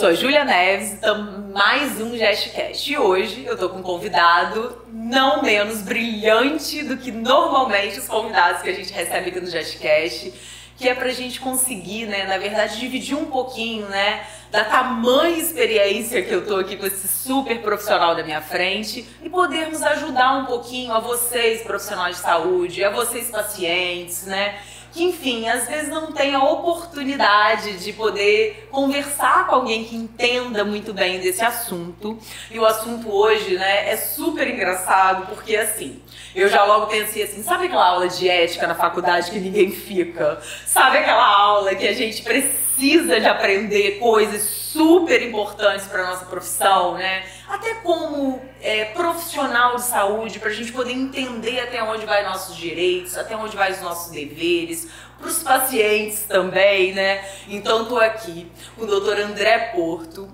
Sou Júlia Neves, então mais um GestCast. E hoje eu tô com um convidado não menos brilhante do que normalmente os convidados que a gente recebe aqui no GestCast, que é pra gente conseguir, né, na verdade, dividir um pouquinho, né, da tamanha experiência que eu tô aqui com esse super profissional da minha frente e podermos ajudar um pouquinho a vocês, profissionais de saúde, a vocês, pacientes, né, que, enfim, às vezes não tem a oportunidade de poder conversar com alguém que entenda muito bem desse assunto. E o assunto hoje, né, é super engraçado, porque assim, eu já logo pensei assim, sabe aquela aula de ética na faculdade que ninguém fica? Sabe aquela aula que a gente precisa de aprender coisas super importantes para nossa profissão, né? Até como é, profissional de saúde, para a gente poder entender até onde vai nossos direitos, até onde vai os nossos deveres, para os pacientes também, né? Então estou aqui com o doutor André Porto,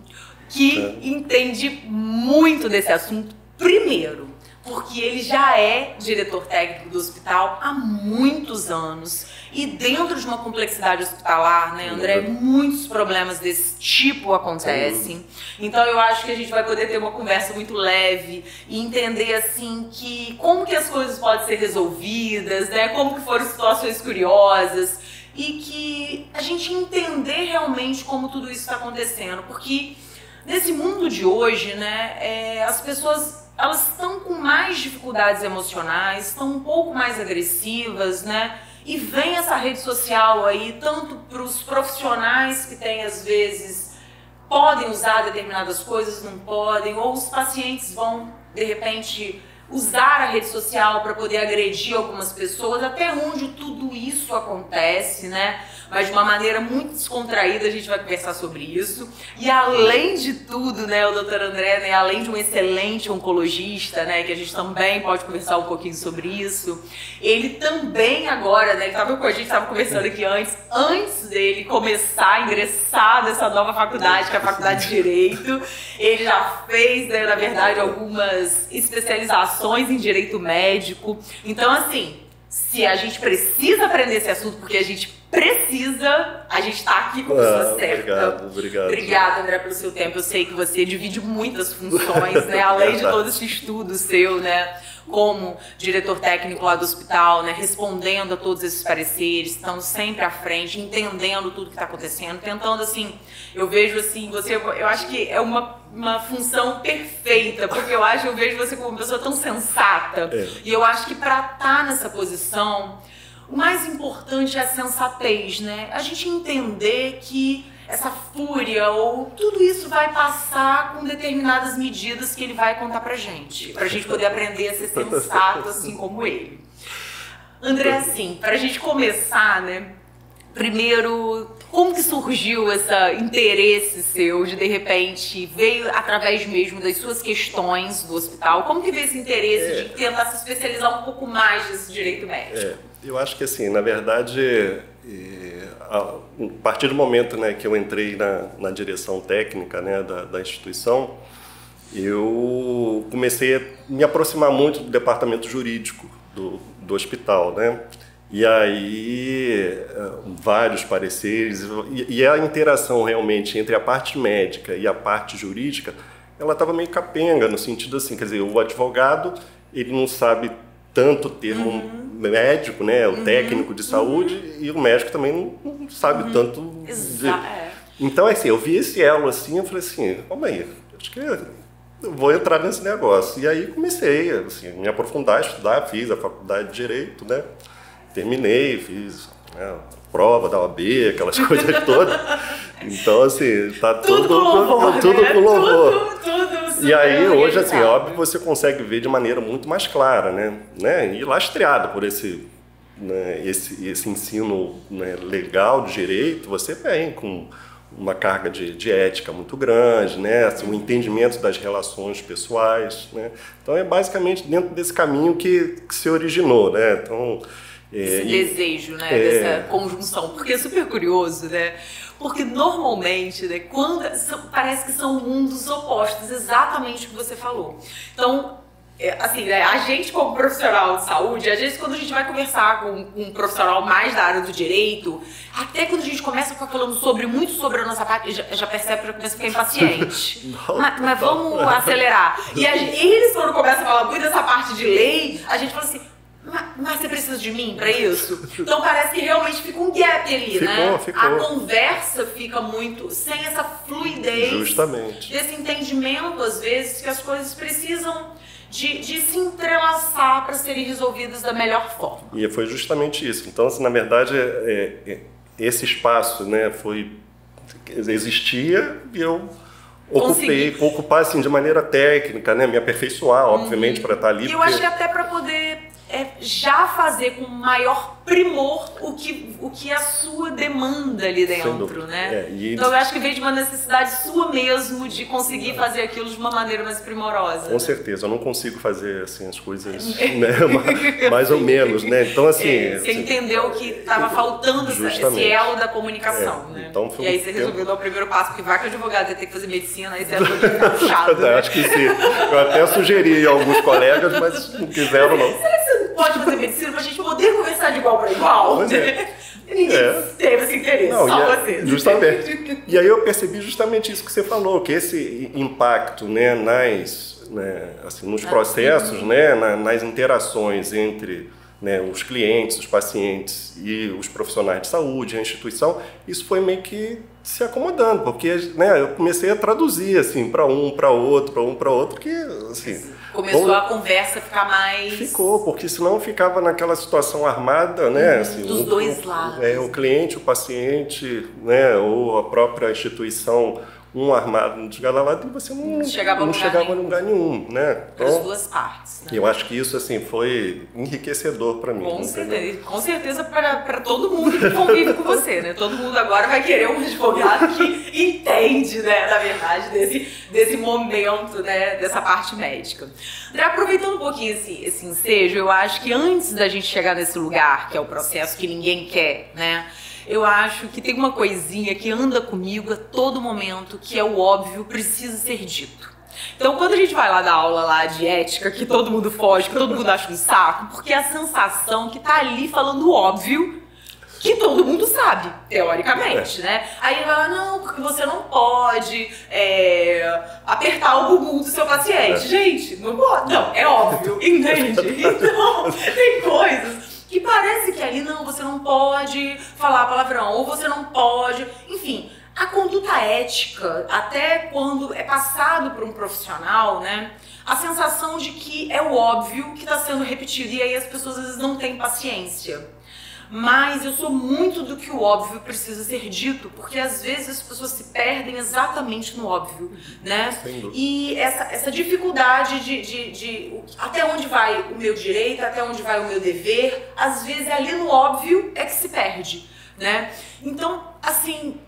que é. entende muito desse assunto. Primeiro, porque ele já é diretor técnico do hospital há muitos anos e dentro de uma complexidade hospitalar, né, André, muitos problemas desse tipo acontecem. Então eu acho que a gente vai poder ter uma conversa muito leve e entender assim que como que as coisas podem ser resolvidas, né, como que foram situações curiosas e que a gente entender realmente como tudo isso está acontecendo, porque nesse mundo de hoje, né, é, as pessoas elas estão com mais dificuldades emocionais, estão um pouco mais agressivas, né? E vem essa rede social aí, tanto para os profissionais que têm, às vezes, podem usar determinadas coisas, não podem, ou os pacientes vão, de repente, usar a rede social para poder agredir algumas pessoas, até onde tudo isso acontece, né? Mas de uma maneira muito descontraída a gente vai conversar sobre isso. E além de tudo, né, o doutor André, né, além de um excelente oncologista, né, que a gente também pode conversar um pouquinho sobre isso, ele também agora, né, ele estava com a gente, estava conversando aqui antes, antes dele começar a ingressar nessa nova faculdade, que é a Faculdade de Direito, ele já fez, né, na verdade, algumas especializações em direito médico. Então, assim, se a gente precisa aprender esse assunto, porque a gente precisa, a gente está aqui com a pessoa ah, certa. Obrigado, obrigado. Obrigada, André, pelo seu tempo. Eu sei que você divide muitas funções, né? Além de todo esse estudo seu, né? como diretor técnico lá do hospital, né, respondendo a todos esses pareceres, estando sempre à frente, entendendo tudo que está acontecendo, tentando assim, eu vejo assim, você, eu acho que é uma, uma função perfeita, porque eu acho, eu vejo você como uma pessoa tão sensata, é. e eu acho que para estar tá nessa posição, o mais importante é a sensatez, né? A gente entender que essa fúria ou tudo isso vai passar com determinadas medidas que ele vai contar pra gente, pra gente poder aprender a ser sensato assim como ele. André, assim, pra gente começar, né? Primeiro, como que surgiu esse interesse seu de de repente veio através mesmo das suas questões do hospital? Como que veio esse interesse é. de tentar se especializar um pouco mais nesse direito médico? É. Eu acho que assim, na verdade, a partir do momento né, que eu entrei na, na direção técnica né, da, da, instituição, eu comecei a me aproximar muito do departamento jurídico do, do hospital, né? E aí, vários pareceres, e, e a interação realmente entre a parte médica e a parte jurídica, ela estava meio capenga, no sentido assim, quer dizer, o advogado, ele não sabe tanto termo uhum. Médico, né, o uhum. técnico de saúde, uhum. e o médico também não sabe uhum. tanto. De... É. Então, assim, eu vi esse elo assim, eu falei assim, calma aí, acho que eu vou entrar nesse negócio. E aí comecei, assim, me aprofundar, estudar, fiz a faculdade de Direito, né, terminei, fiz né, prova da OAB, aquelas coisas todas. Então, assim, tá tudo, tudo com louvor. Tudo, né? louvor. Tudo, tudo e aí, hoje, assim, óbvio, você consegue ver de maneira muito mais clara, né? né? E lastreado por esse, né, esse, esse ensino né, legal de direito, você vem com uma carga de, de ética muito grande, né? Assim, o entendimento das relações pessoais, né? Então, é basicamente dentro desse caminho que, que se originou, né? Então, esse é, desejo, né, é, dessa conjunção, porque é super curioso, né? Porque normalmente, né, quando são, parece que são mundos opostos, exatamente o que você falou. Então, é, assim, né, a gente como profissional de saúde, às vezes quando a gente vai conversar com um profissional mais da área do direito, até quando a gente começa a ficar falando sobre muito sobre a nossa parte, já, já percebe que já começa a ficar impaciente. mas, mas, vamos acelerar. E a, eles quando começam a falar muito dessa parte de lei, a gente fala assim, mas, você precisa de mim para isso? Então parece que realmente fica um gap ali, ficou, né? Ficou. A conversa fica muito sem essa fluidez. Justamente. Desse entendimento, às vezes, que as coisas precisam de, de se entrelaçar para serem resolvidas da melhor forma. E foi justamente isso. Então, assim, na verdade, é, é, esse espaço né, foi existia e eu ocupei, Consegui. ocupar assim, de maneira técnica, né, me aperfeiçoar, obviamente, uhum. para estar ali. E eu porque... acho que até para poder é, já fazer com maior primor o que, o que a sua demanda ali dentro, né? É, e... Então eu acho que veio de uma necessidade sua mesmo de conseguir fazer aquilo de uma maneira mais primorosa. Com né? certeza, eu não consigo fazer assim as coisas né? mais ou menos, né? Então assim, é, você assim, entendeu que estava faltando justamente. esse elo da comunicação, é, né? Então foi e aí você resolveu dar o primeiro passo, porque vai que o advogado ia ter que fazer medicina, aí você ficar puxado, né? Acho que sim. Eu até sugeri a alguns colegas, mas não quiseram não. Será que você não pode fazer medicina para a gente poder conversar de igual para igual? Pois é. Ninguém é. teve esse interesse, Não, só é, você. Justamente. e aí eu percebi justamente isso que você falou, que esse impacto né, nas, né, assim, nos processos, né, nas interações entre né, os clientes, os pacientes e os profissionais de saúde, a instituição, isso foi meio que se acomodando, porque né, eu comecei a traduzir assim para um, para outro, para um, para outro, que assim começou a conversa a ficar mais ficou, porque senão ficava naquela situação armada, né, uhum, assim, dos o, dois lados, é, o cliente, o paciente, né, ou a própria instituição um armado no desgalalado e você não, chegava, não chegava a lugar nenhum, né? Então, as duas partes. Né? Eu acho que isso assim foi enriquecedor para mim. Com certeza, com certeza para todo mundo que convive com você, né? Todo mundo agora vai querer um advogado que entende, né, na verdade, desse, desse momento, né, dessa parte médica. André, aproveitando um pouquinho esse, esse ensejo, eu acho que antes da gente chegar nesse lugar, que é o processo que ninguém quer, né? Eu acho que tem uma coisinha que anda comigo a todo momento, que é o óbvio, precisa ser dito. Então, quando a gente vai lá dar aula lá de ética, que todo mundo foge, que todo mundo acha um saco, porque é a sensação que tá ali falando óbvio que todo mundo sabe, teoricamente, né? Aí ele fala, não, porque você não pode é, apertar o bumbum do seu paciente. Gente, não pode. Não, é óbvio, entende? Então, tem coisas que parece que ali não, você não pode falar palavrão, ou você não pode, enfim, a conduta ética, até quando é passado por um profissional, né? A sensação de que é o óbvio que está sendo repetido e aí as pessoas às vezes não têm paciência mas eu sou muito do que o óbvio precisa ser dito, porque às vezes as pessoas se perdem exatamente no óbvio, né? E essa, essa dificuldade de, de, de, até onde vai o meu direito, até onde vai o meu dever, às vezes ali no óbvio é que se perde, né? Então, assim,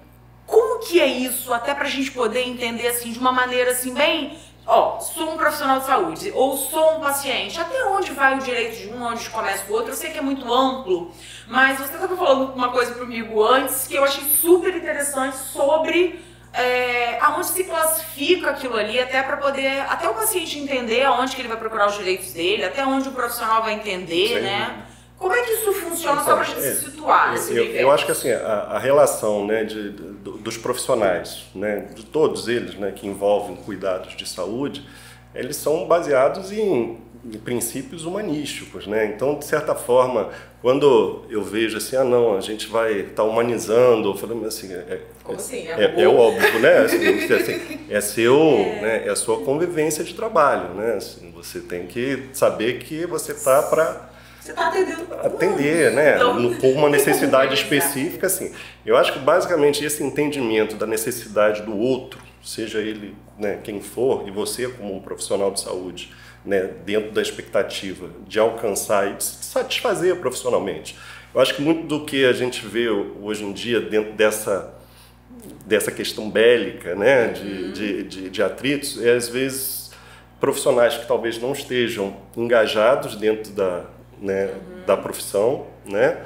como que é isso, até pra gente poder entender assim de uma maneira assim bem ó, sou um profissional de saúde ou sou um paciente, até onde vai o direito de um, onde começa o outro? Eu sei que é muito amplo, mas você estava falando uma coisa comigo antes que eu achei super interessante sobre é, aonde se classifica aquilo ali, até para poder, até o paciente entender aonde que ele vai procurar os direitos dele, até onde o profissional vai entender, Sim. né? Como é que isso funciona, então, só para a gente é, se situar nesse eu, eu acho que assim, a, a relação né, de, dos profissionais, né, de todos eles né, que envolvem cuidados de saúde, eles são baseados em, em princípios humanísticos. Né? Então, de certa forma, quando eu vejo assim, ah não, a gente vai estar tá humanizando, falando assim, é, assim? É, é, é, óbvio, né? Assim, assim, é seu, é. Né, é a sua convivência de trabalho, né? Assim, você tem que saber que você está para você está atendendo. Atender, né? Então, com uma necessidade específica, assim. Eu acho que basicamente esse entendimento da necessidade do outro, seja ele né, quem for, e você como um profissional de saúde, né, dentro da expectativa de alcançar e de se satisfazer profissionalmente. Eu acho que muito do que a gente vê hoje em dia dentro dessa dessa questão bélica, né, de, uhum. de, de, de atritos, é às vezes profissionais que talvez não estejam engajados dentro da, né, uhum. da profissão, né,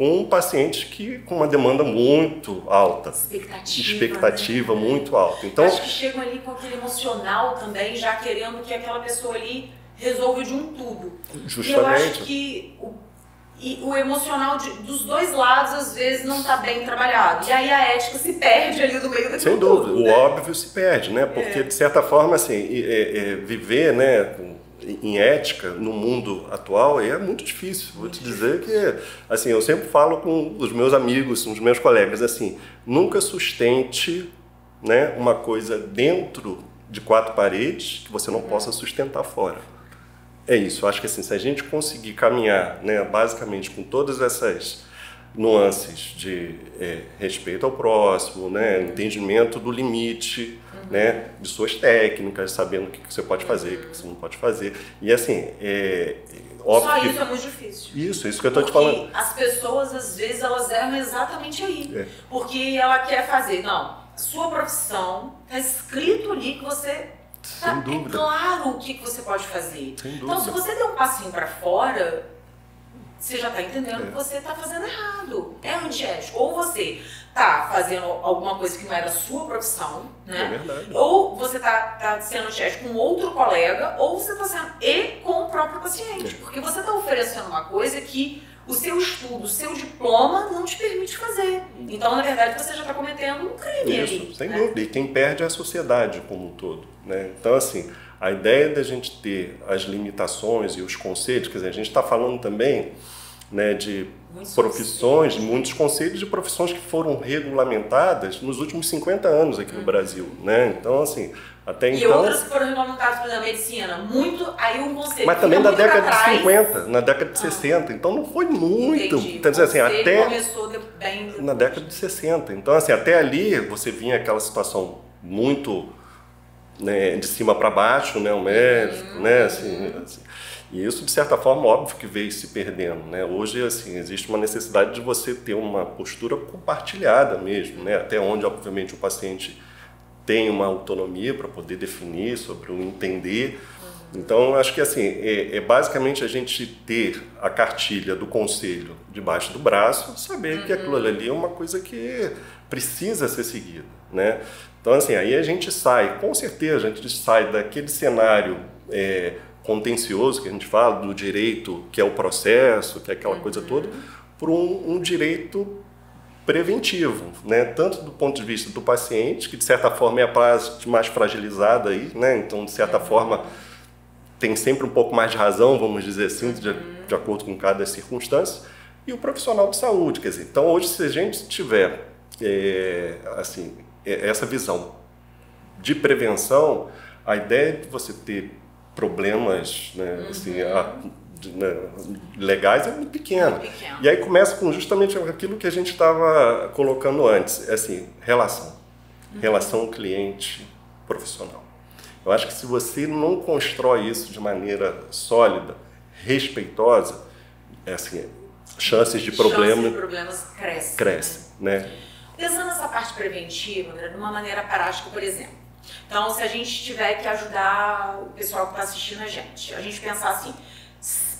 com pacientes que com uma demanda muito alta, expectativa, expectativa né? muito alta. Então acho que chegam ali com aquele emocional também, já querendo que aquela pessoa ali resolve de um tudo. Justamente. E eu acho que o, e o emocional de, dos dois lados, às vezes, não está bem trabalhado. E aí a ética se perde ali no meio daquilo Sem dúvida, tudo, o né? óbvio se perde, né? Porque, É. de certa forma, assim, é- é viver né, em ética no mundo atual é muito difícil. Vou te dizer que, assim, eu sempre falo com os meus amigos, com os meus colegas, assim, nunca sustente né, uma coisa dentro de quatro paredes que você não possa sustentar fora. É isso, eu acho que assim, se a gente conseguir caminhar, né, basicamente com todas essas nuances de é, respeito ao próximo, né, entendimento do limite, né, de suas técnicas, sabendo o que, que você pode fazer, o que, que você não pode fazer. E assim, é, óbvio Só que... isso é muito difícil. Isso, isso que eu estou te falando. as pessoas, às vezes, elas erram exatamente aí. É. Porque ela quer fazer. Não, sua profissão, tá escrito ali que você. Sem dúvida. É claro o que, que você pode fazer. Sem Então, se dúvida. você der um passinho pra fora, você já tá entendendo É. que você tá fazendo errado. É antiético. Ou você tá fazendo alguma coisa que não é da sua profissão, É né? verdade. Ou você tá, tá sendo antiético com outro colega, ou você tá sendo e com o próprio paciente. É. Porque você tá oferecendo uma coisa que o seu estudo, o seu diploma não te permite fazer. Então, na verdade, você já está cometendo um crime ali. Isso, sem né? dúvida. E quem perde é a sociedade como um todo. Né? Então, assim, a ideia da gente ter as limitações e os conceitos, quer dizer, a gente está falando também né, de Muitos profissões, muitos conceitos de profissões que foram regulamentadas nos últimos 50 anos aqui no Brasil. Né? Então, assim, até Uhum. E então. outras foram regulamentadas, por exemplo, a medicina. Muito, aí um conceito Mas também pra década de trás. 50, na década de Ah. 60. Então não foi muito. Entendi. Dizer, assim, até começou de, bem depois. na década de 60. Então, assim, até ali você vinha aquela situação muito né, de cima para baixo, né, o médico, né, assim, assim. E isso, de certa forma, óbvio que veio se perdendo, né? Hoje, assim, existe uma necessidade de você ter uma postura compartilhada mesmo, né? Até onde, obviamente, o paciente tem uma autonomia para poder definir sobre o entender. Então, acho que assim, é, é basicamente a gente ter a cartilha do conselho debaixo do braço, saber que aquilo ali é uma coisa que precisa ser seguida, né? Então, assim, aí a gente sai, com certeza, a gente sai daquele cenário é, contencioso que a gente fala, do direito que é o processo, que é aquela coisa toda, por um, um direito preventivo, né? tanto do ponto de vista do paciente, que de certa forma é a parte mais fragilizada aí, né? então de certa forma tem sempre um pouco mais de razão, vamos dizer assim, de, de acordo com cada circunstância, e o profissional de saúde, quer dizer, então hoje se a gente tiver é, assim é- essa visão de prevenção, a ideia de você ter problemas né, assim, a- né, legais é muito pequena. Pequeno. E aí começa com justamente aquilo que a gente estava colocando antes, é assim, relação. Relação cliente-profissional. Eu acho que se você não constrói isso de maneira sólida, respeitosa, é assim, chances de Chances problema de problemas crescem. crescem, né? Pensando nessa parte preventiva, de uma maneira prática, por exemplo. Então, se a gente tiver que ajudar o pessoal que está assistindo a gente, a gente pensar assim,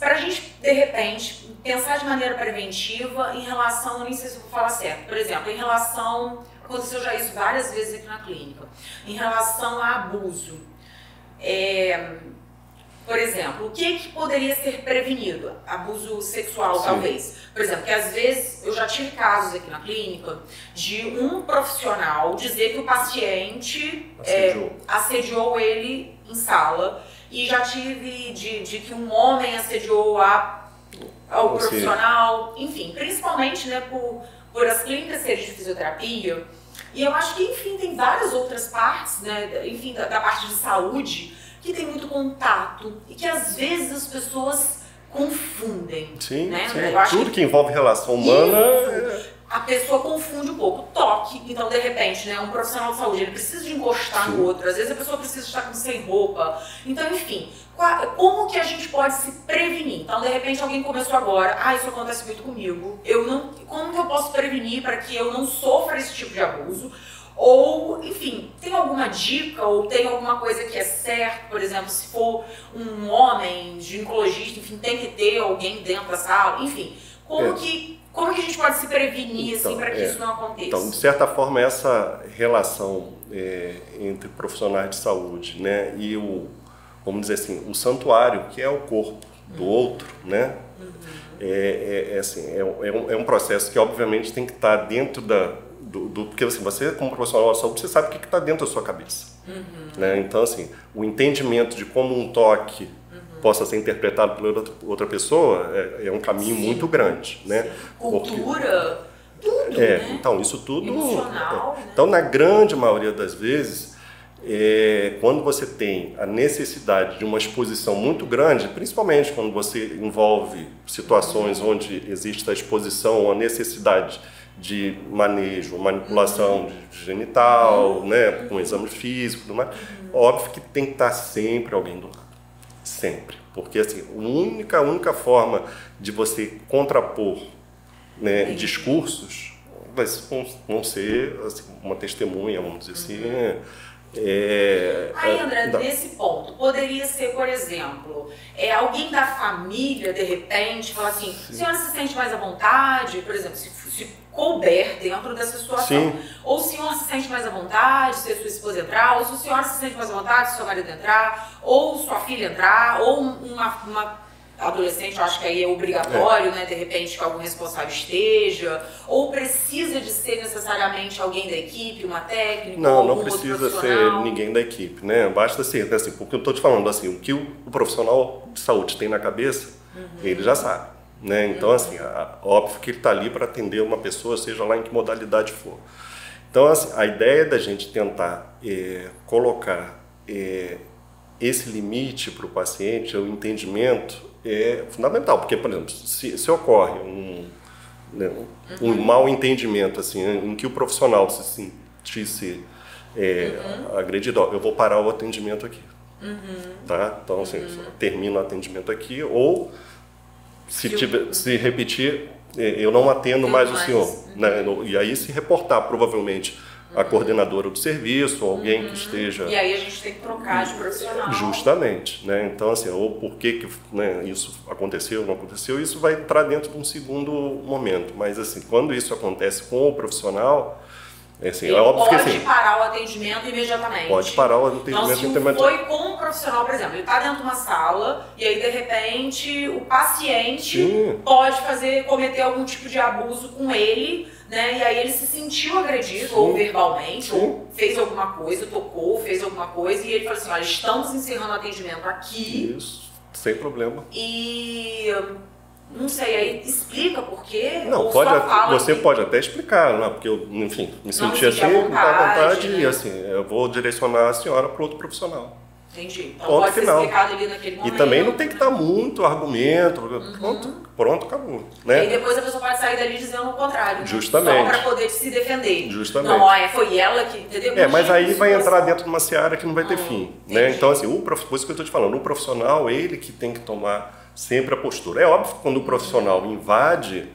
para a gente, de repente, pensar de maneira preventiva em relação, eu nem sei se eu vou falar certo, por exemplo, em relação, aconteceu já isso várias vezes aqui na clínica, em relação a abuso. É, por exemplo, o que, que poderia ser prevenido? Abuso sexual, Sim. talvez. Por exemplo, que às vezes eu já tive casos aqui na clínica de um profissional dizer que o paciente é, Assediou. assediou ele em sala e já tive de, de que um homem assediou a, ao seja- profissional, enfim, principalmente né, por, por as clínicas serem de fisioterapia. E eu acho que, enfim, tem várias outras partes, né, enfim, da, da parte de saúde, que tem muito contato e que às vezes as pessoas confundem. Sim, né? sim. Tudo que que envolve relação humana é- a pessoa confunde um pouco. Toque, então de repente, né, um profissional de saúde, ele precisa de encostar Sim. no outro, às vezes a pessoa precisa estar com sem roupa. Então, enfim, qua- como que a gente pode se prevenir? Então, de repente, alguém começou agora, ah, isso acontece muito comigo. Eu não, como que eu posso prevenir para que eu não sofra esse tipo de abuso? Ou, enfim, tem alguma dica ou tem alguma coisa que é certo? Por exemplo, se for um homem ginecologista, enfim, tem que ter alguém dentro da sala, enfim. Como, É. que, como que a gente pode se prevenir assim, Então, para que é. isso não aconteça? Então, de certa forma, essa relação é, entre profissionais de saúde né, e o, vamos dizer assim, o santuário, que é o corpo do outro, né? É, é, é assim, é, é, um, é um processo que obviamente tem que estar dentro da, do, do, porque assim, você como profissional da saúde você sabe o que está dentro da sua cabeça uhum. né? então assim o entendimento de como um toque uhum. Possa ser interpretado por outra, outra pessoa é, é um caminho Sim. muito grande né Sim. cultura porque, tudo é né? então isso tudo Emocional, é. né? então na grande maioria das vezes é, quando você tem a necessidade de uma exposição muito grande, principalmente quando você envolve situações uhum. onde existe a exposição, a necessidade de manejo, manipulação de genital, né, com exame físico, tudo mais, óbvio que tem que estar sempre alguém do lado, sempre, porque assim, a única, a única forma de você contrapor né, discursos vai vão ser assim, uma testemunha, vamos dizer assim. Uhum. É, Aí, André, da... nesse ponto, poderia ser, por exemplo, é, alguém da família, de repente, falar assim: Sim. senhora se sente mais à vontade? Por exemplo, se couber dentro dessa situação. Sim. Ou o senhor se sente mais à vontade se a sua esposa entrar, ou se o senhor se sente mais à vontade se seu marido entrar, ou sua filha entrar, ou uma, uma adolescente, eu acho que aí é obrigatório, é. né? De repente que algum responsável esteja, ou precisa de ser necessariamente alguém da equipe, uma técnica, não, não precisa ser ninguém da equipe, né? Basta ser, assim, porque eu estou te falando assim, o que o, profissional de saúde tem na cabeça, uhum. ele já sabe. Né? Então, assim, óbvio que ele está ali para atender uma pessoa, seja lá em que modalidade for. Então, assim, a ideia da gente tentar é, colocar é, esse limite para o paciente, o entendimento, é fundamental. Porque, por exemplo, se, se ocorre um, né, um uhum. mal entendimento, assim, em que o profissional se sentisse é, uhum. agredido, ó, eu vou parar o atendimento aqui. Uhum. Tá? Então, assim, uhum. termino o atendimento aqui, ou se, tiver, se repetir, é, eu não atendo mais, mais o senhor. Né? E aí se reportar, provavelmente, a coordenadora do serviço, ou alguém que uhum. esteja. E aí a gente tem que trocar de profissional. Justamente, né? Então assim, ou por que, que né, isso aconteceu, não aconteceu, isso vai entrar dentro de um segundo momento. Mas assim, quando isso acontece com o profissional, é assim, Ele é óbvio pode que, assim, parar o atendimento imediatamente. Pode parar o atendimento então, se foi com um profissional, por exemplo, ele está dentro de uma sala e aí de repente o paciente Sim. pode fazer, cometer algum tipo de abuso com ele, né? E aí ele se sentiu agredido, Sim. ou verbalmente, Sim. ou fez alguma coisa, tocou, fez alguma coisa, e ele falou assim: olha, estamos encerrando o atendimento aqui. Isso, sem problema. E não sei, aí explica por quê? Não, pode, você que... pode até explicar, não, porque eu, enfim, me senti assim, à vontade, à vontade né? e assim, eu vou direcionar a senhora para outro profissional. Entendi. Então Ponto pode final. ser explicado ali naquele momento. E também não tem que dar muito argumento, uhum. pronto, pronto, acabou. Né? E depois a pessoa pode sair dali dizendo o contrário. Justamente. Só para poder se defender. Justamente. Não, olha, foi ela que, entendeu? É, mas aí vai entrar dentro de uma seara que não vai ter hum, fim. Né? Então, assim, o prof... por isso que eu estou te falando, o profissional, ele que tem que tomar sempre a postura. É óbvio que quando o profissional invade,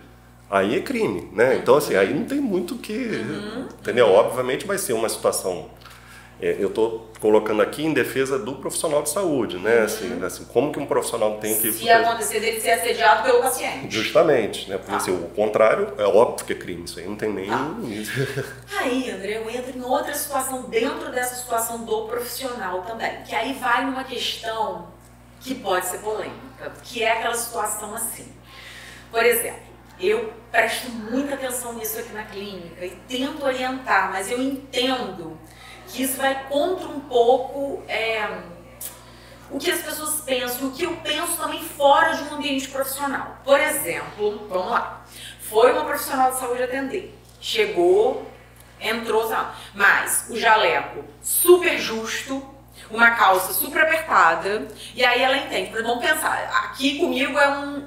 aí é crime, né? Então, assim, aí não tem muito o que. Uhum. Entendeu? Obviamente vai ser uma situação. É, eu estou colocando aqui em defesa do profissional de saúde, né? Uhum. Assim, assim, como que um profissional tem que. Se acontecer dele ser assediado pelo paciente. Justamente, né? Porque ah. assim, o contrário é óbvio que é crime, isso aí não tem nem. Ah. aí, André, eu entro em outra situação dentro dessa situação do profissional também, que aí vai numa questão que pode ser polêmica, que é aquela situação assim. Por exemplo, eu presto muita atenção nisso aqui na clínica e tento orientar, mas eu entendo que isso vai contra um pouco é, o que as pessoas pensam, o que eu penso também fora de um ambiente profissional. Por exemplo, vamos lá, foi uma profissional de saúde atender, chegou, entrou, mas o jaleco super justo, uma calça super apertada, e aí ela entende. Vamos pensar, aqui comigo é um.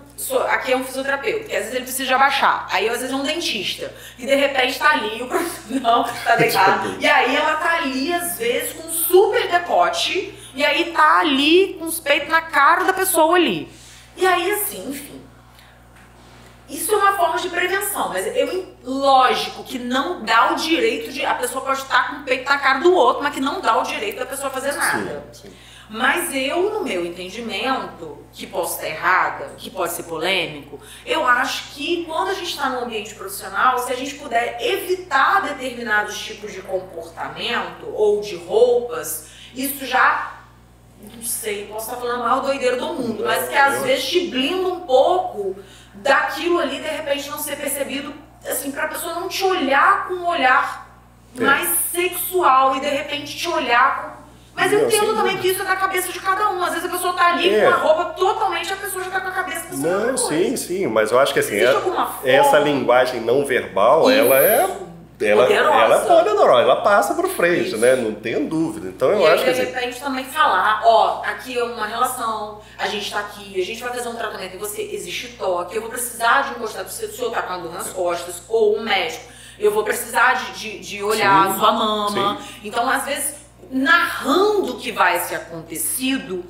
Aqui é um fisioterapeuta, que às vezes ele precisa abaixar. Aí às vezes é um dentista. E de repente tá ali, o profissional tá deitado. e aí ela tá ali, às vezes, com um super decote, e aí tá ali com os peitos na cara da pessoa ali. E aí, assim, enfim isso é uma forma de prevenção, mas eu lógico que não dá o direito de a pessoa pode estar com o peito na cara do outro, mas que não dá o direito da pessoa fazer nada. Sim, sim. Mas eu, no meu entendimento, que posso estar errada, que pode ser polêmico, eu acho que quando a gente está no ambiente profissional, se a gente puder evitar determinados tipos de comportamento ou de roupas, isso já não sei, posso estar falando a maior doideira do mundo, mas que às vezes te blinda um pouco daquilo ali, de repente, não ser percebido, assim, pra pessoa não te olhar com um olhar É. mais sexual e de repente te olhar com. Mas eu entendo também dúvida. que isso é da cabeça de cada um. Às vezes a pessoa tá ali É. com uma roupa totalmente, a pessoa já tá com a cabeça pensando Não, sim, sim, mas eu acho que assim, é- essa linguagem não verbal, Isso. ela é. Ela, Poderosa. ela é poderosa, ela passa por frente, Isso. né? Não tenho dúvida. Então eu e aí, acho que de assim, repente, também falar, ó, aqui é uma relação, a gente tá aqui, a gente vai fazer um tratamento e você existe toque, eu vou precisar de encostar, se o senhor tá com a dor nas costas, ou um médico, eu vou precisar de, de, de olhar Sim, a sua mama. Então, às vezes, narrando o que vai ser acontecido,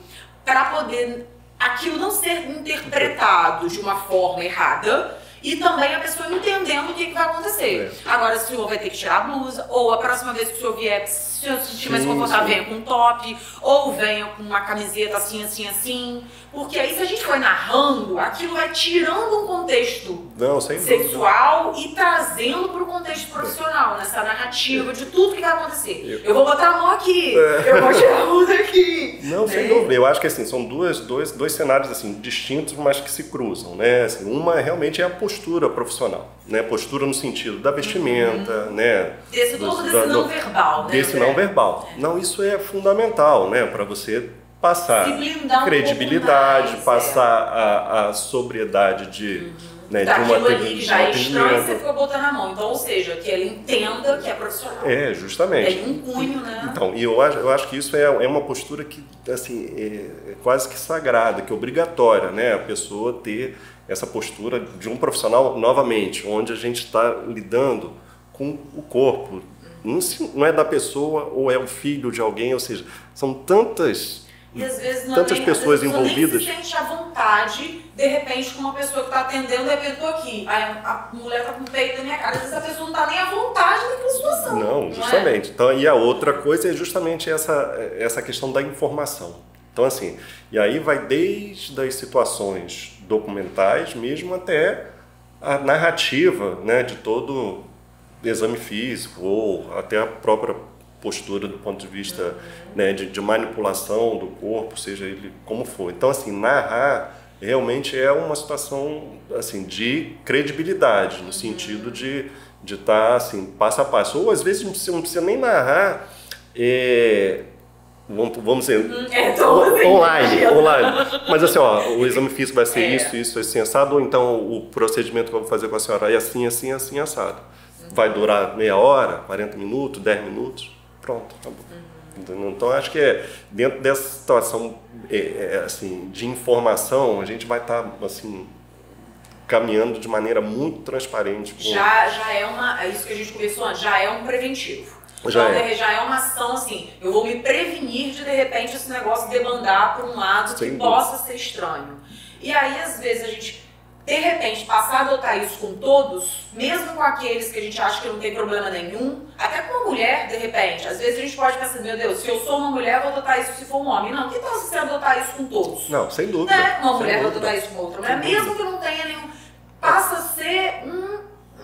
para poder aquilo não ser interpretado de uma forma errada. E também a pessoa entendendo o que, que vai acontecer. Agora, se o senhor vai ter que tirar a blusa, ou a próxima vez que o senhor vier, se o senhor se sentir mais confortável, venha com um top, ou venha com uma camiseta assim, assim, assim. Porque aí, se a gente for narrando, aquilo vai tirando um contexto não, sem sexual e trazendo para o contexto profissional, nessa narrativa de tudo que vai acontecer. Eu- Eu vou botar a mão aqui, eu vou tirar a mão daqui. Não, sem né? dúvida. Eu acho que assim, são duas, dois, dois cenários assim, distintos, mas que se cruzam. Né? Assim, uma realmente é a postura profissional. Né? Postura no sentido da vestimenta, né? Desse Dos- todo desse da- não do- verbal, né? desse não verbal. Não, isso é fundamental, né? Para você passar um credibilidade, mais, passar a, a sobriedade de, né, de uma ali que já é estranho, você ficou botando a mão. Então, ou seja, que ele entenda que é profissional. É, justamente. Tem um cunho, né? Então, e eu acho, eu acho que isso é, é uma postura que, assim, é, é quase que sagrada, que é obrigatória, né? A pessoa ter essa postura de um profissional, novamente, onde a gente está lidando com o corpo. Não, não é da pessoa ou é o filho de alguém, ou seja, são tantas... E às vezes não Tantas nem, pessoas vezes envolvidas. Nem se sente à vontade, de repente, com uma pessoa que está atendendo, de repente, aqui. Aí a mulher tá com o peito na minha cara. Às vezes a pessoa não tá nem à vontade naquela situação. Não, é? justamente. Então, e a outra coisa é justamente essa, essa questão da informação. Então, assim, e aí vai desde as situações documentais mesmo até a narrativa né, de todo exame físico ou até a própria postura do ponto de vista né, de, de manipulação do corpo, seja ele como for. Então, assim, narrar realmente é uma situação assim de credibilidade, no sentido de de estar assim, passo a passo. Ou às vezes não precisa, não precisa nem narrar, é, vamos, vamos dizer, É, tô assim, online, online. Mas assim, ó, o exame físico vai ser É. isso, isso, assim, assado, ou então o procedimento que eu vou fazer com a senhora é assim, assim, assim, assado. Vai durar meia hora, 40 minutos, 10 minutos, pronto, acabou. Entendeu? Então acho que é, dentro dessa situação é, é, assim, de informação, a gente vai estar assim, caminhando de maneira muito transparente. com- Já, já é uma. É isso que a gente conversou antes, já é um preventivo. Já então, é. já é uma ação assim, eu vou me prevenir de de repente esse negócio debandar para um lado Sem que dúvida. possa ser estranho. E aí, às vezes, a gente, de repente, passar a adotar isso com todos, mesmo com aqueles que a gente acha que não tem problema nenhum, até com uma mulher, de repente, às vezes a gente pode pensar, meu Deus, se eu sou uma mulher, vou adotar isso se for um homem. Não, que tal se você adotar isso com todos? Não, sem dúvida. né? Uma sem mulher vai dúvida. adotar isso com outra mulher, Sem mesmo que não tenha nenhum. Passa a ser um-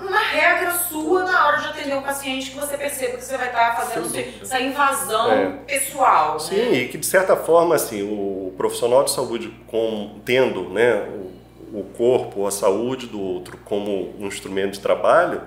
uma regra sua na hora de atender um paciente que você perceba que você vai estar fazendo dúvida. essa invasão É. pessoal. Sim, né? e que de certa forma assim o profissional de saúde com, tendo né, o, o corpo, a saúde do outro como um instrumento de trabalho,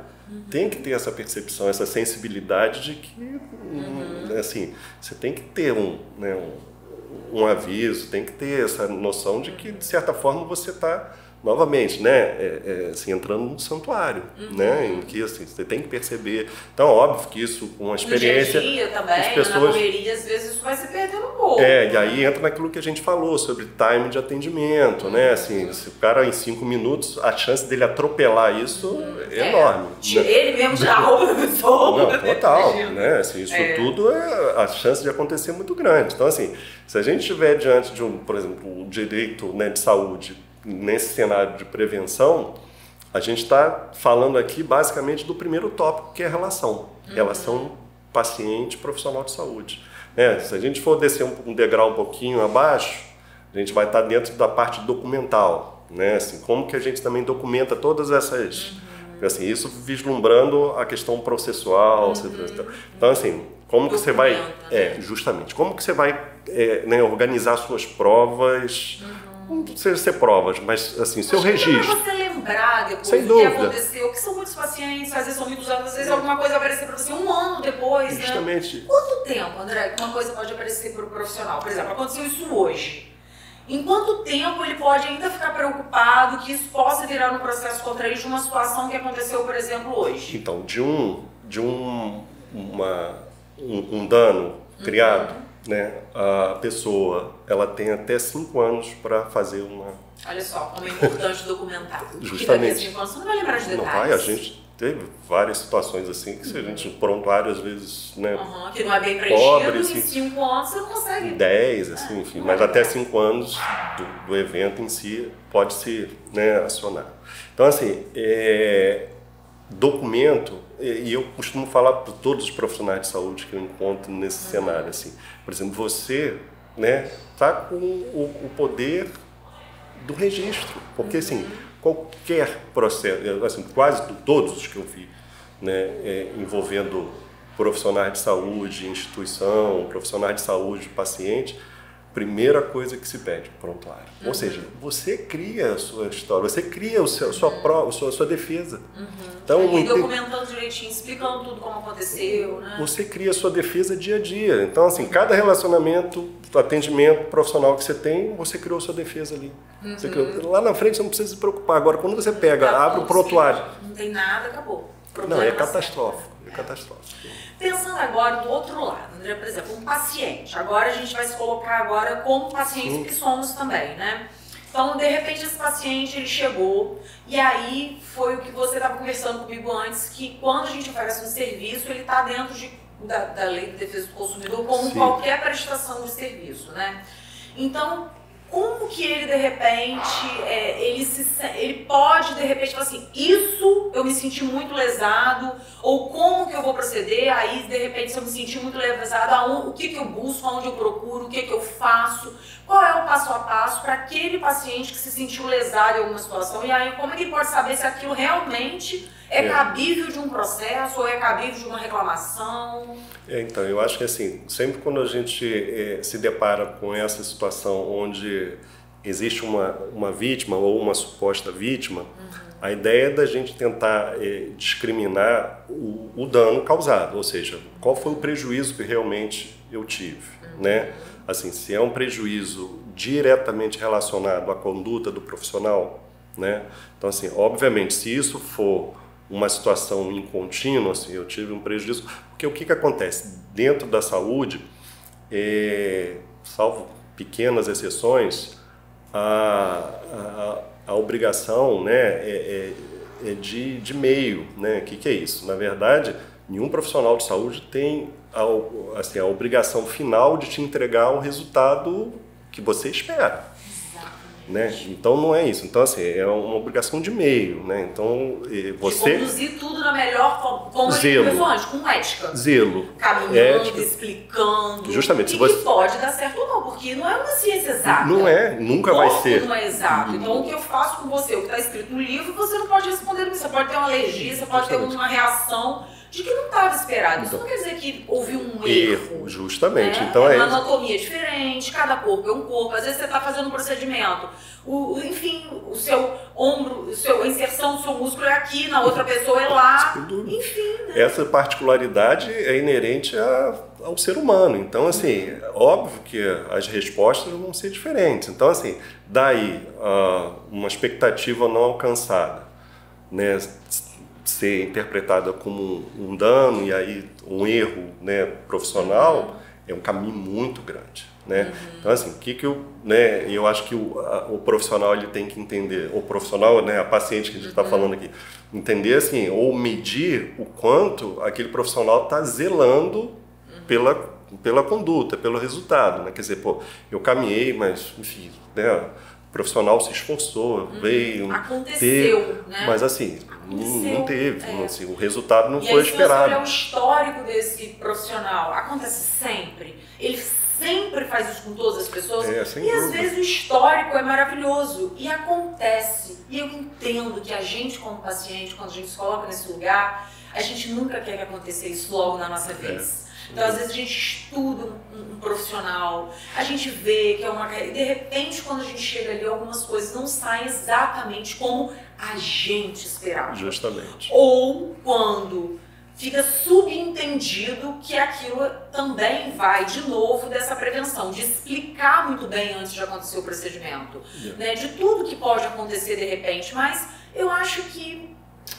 tem que ter essa percepção, essa sensibilidade de que hum, assim você tem que ter um, né, um, um aviso, tem que ter essa noção de que de certa forma você está novamente, né, é, é, assim, entrando num santuário, né, em que assim você tem que perceber. Então, óbvio que isso com a experiência No dia a dia também, as na pessoas- correria, às vezes isso vai se perdendo um pouco. é, e aí entra naquilo que a gente falou sobre time de atendimento, né? Assim, se o cara em cinco minutos, a chance dele atropelar isso é, enorme. Tira né? Ele mesmo tirar a roupa da pessoa. Não, total, né? Assim, isso É. tudo é a chance de acontecer muito grande. Então, assim, se a gente estiver diante de um, por exemplo, um direito né, de saúde nesse cenário de prevenção, a gente está falando aqui basicamente do primeiro tópico, que é a relação. Relação paciente-profissional de saúde. né? se a gente for descer um, degrau um pouquinho abaixo, a gente vai estar dentro da parte documental. Né? Assim, como que a gente também documenta todas essas... Assim, isso vislumbrando a questão processual. Então, assim, como que você vai... Documenta. É, justamente. Como que você vai é, né, organizar suas provas. Não precisa ser provas, mas assim, seu Acho que registro. pra você lembrar depois Sem do dúvida. que aconteceu, que são muitos pacientes, às vezes são muitos anos, às vezes alguma coisa aparecer pra você um ano depois, né? Justamente. Quanto tempo, André, que uma coisa pode aparecer para o profissional? Por exemplo, aconteceu isso hoje. Em quanto tempo ele pode ainda ficar preocupado que isso possa virar um processo contra ele de uma situação que aconteceu, por exemplo, hoje? Então, de um, de um, uma, um, um dano criado, né, a pessoa ela tem até cinco anos para fazer uma. Olha só como é importante documentar. Porque Justamente. anos você não vai lembrar de Não detalhes. vai, a gente teve várias situações assim que se a gente prontuário às vezes, né, Uhum, que não é bem preenchido, Pobre, em sim. cinco anos você não consegue. 10, assim, enfim, mas até 5 anos do, do evento em si pode se né, acionar. Então, assim, é, documento, e e eu costumo falar para todos os profissionais de saúde que eu encontro nesse cenário, assim, por exemplo, você né, tá com o, o poder do registro, porque assim, qualquer processo, assim, quase todos os que eu vi, né, é, envolvendo profissionais de saúde, instituição, profissionais de saúde, paciente, primeira coisa que se pede, prontuário. Ou seja, você cria a sua história, você cria o seu, sua, prova, a sua, sua defesa. Então, E muito- documentando direitinho, explicando tudo como aconteceu, né? você cria a sua defesa dia a dia. Então, assim, cada relacionamento, atendimento profissional que você tem, você criou a sua defesa ali. Você criou- Lá na frente você não precisa se preocupar. Agora, quando você pega, abre o prontuário. Não tem nada, acabou. Não, Problema é sério. catastrófico. É catastrófico. Pensando agora do outro lado, André, por exemplo, um paciente. Agora a gente vai se colocar agora como pacientes que somos também, né? Então, de repente, esse paciente ele chegou e aí foi o que você estava conversando comigo antes, que quando a gente oferece um serviço, ele está dentro de, da, da lei de defesa do consumidor como Sim. qualquer prestação de serviço, né? Então, como que ele de repente é, ele se ele pode de repente falar assim isso eu me senti muito lesado ou como que eu vou proceder? Aí de repente se eu me senti muito lesado aonde, o que que eu busco aonde eu procuro o que que eu faço qual é o passo a passo para aquele paciente que se sentiu lesado em alguma situação? E aí como é ele pode saber se aquilo realmente é, É. cabível de um processo ou é cabível de uma reclamação? É, então, eu acho que assim, sempre quando a gente se depara com essa situação onde existe uma, uma vítima ou uma suposta vítima, a ideia é da gente tentar eh, discriminar o, o dano causado, ou seja, qual foi o prejuízo que realmente eu tive, né? Assim, se é um prejuízo diretamente relacionado à conduta do profissional, né? Então, assim, obviamente, se isso for uma situação em contínuo, assim, eu tive um prejuízo, porque o que, que acontece? Dentro da saúde, é, salvo pequenas exceções, a, a, a obrigação né, é, é, é de, de meio. Né? O que, que é isso? Na verdade, nenhum profissional de saúde tem a, assim, a obrigação final de te entregar o resultado que você espera. Né? Então não é isso. Então assim é uma obrigação de meio, né? Então eh, de você conduzir tudo da melhor forma Zelo. com ética zelo, caminhando, Ética. explicando. Justamente, E você- que pode dar certo ou não, porque não é uma ciência exata. não é, nunca vai ser. não é exato. Então, o que eu faço com você, o que está escrito no livro, você não pode responder. Você pode ter uma alergia, você pode ter Justamente. uma reação de que não estava esperado. Isso Então. não quer dizer que houve um erro. Erro, justamente. né? Então é é uma isso. anatomia diferente, cada corpo é um corpo. Às vezes você está fazendo um procedimento, o, enfim, o seu ombro, o seu, a inserção do seu músculo é aqui, na outra pessoa é lá. Enfim, né? Essa particularidade é inerente a- ao ser humano. Então, assim, é óbvio que as respostas vão ser diferentes. Então, assim, daí ah, uma expectativa não alcançada, né, ser interpretada como um dano e aí um erro, né, profissional é um caminho muito grande. Né? Então assim, o que que eu, né, eu acho que o, a- o profissional ele tem que entender, o profissional, né, a paciente que a gente está falando aqui, entender assim, ou medir o quanto aquele profissional está zelando pela pela conduta, pelo resultado, né? Quer dizer, pô, eu caminhei, mas enfim, né, profissional se esforçou, veio, Aconteceu, teve, né? mas assim, não, não Aconteceu, teve, é. assim, o resultado não e foi aí, se você olhar esperado. o histórico desse profissional, acontece sempre. Ele sempre faz isso com todas as pessoas. É, e às dúvida. vezes o histórico é maravilhoso. E acontece. E eu entendo que a gente, como paciente, quando a gente se coloca nesse lugar, a gente nunca quer que aconteça isso logo na nossa vez. Então, às vezes, a gente estuda um, um profissional, a gente vê que é uma carreira, e de repente, quando a gente chega ali, algumas coisas não saem exatamente como a gente esperava. Justamente. Ou quando fica subentendido que aquilo também vai de novo dessa prevenção, de explicar muito bem antes de acontecer o procedimento, yeah. né, de tudo que pode acontecer de repente, mas eu acho que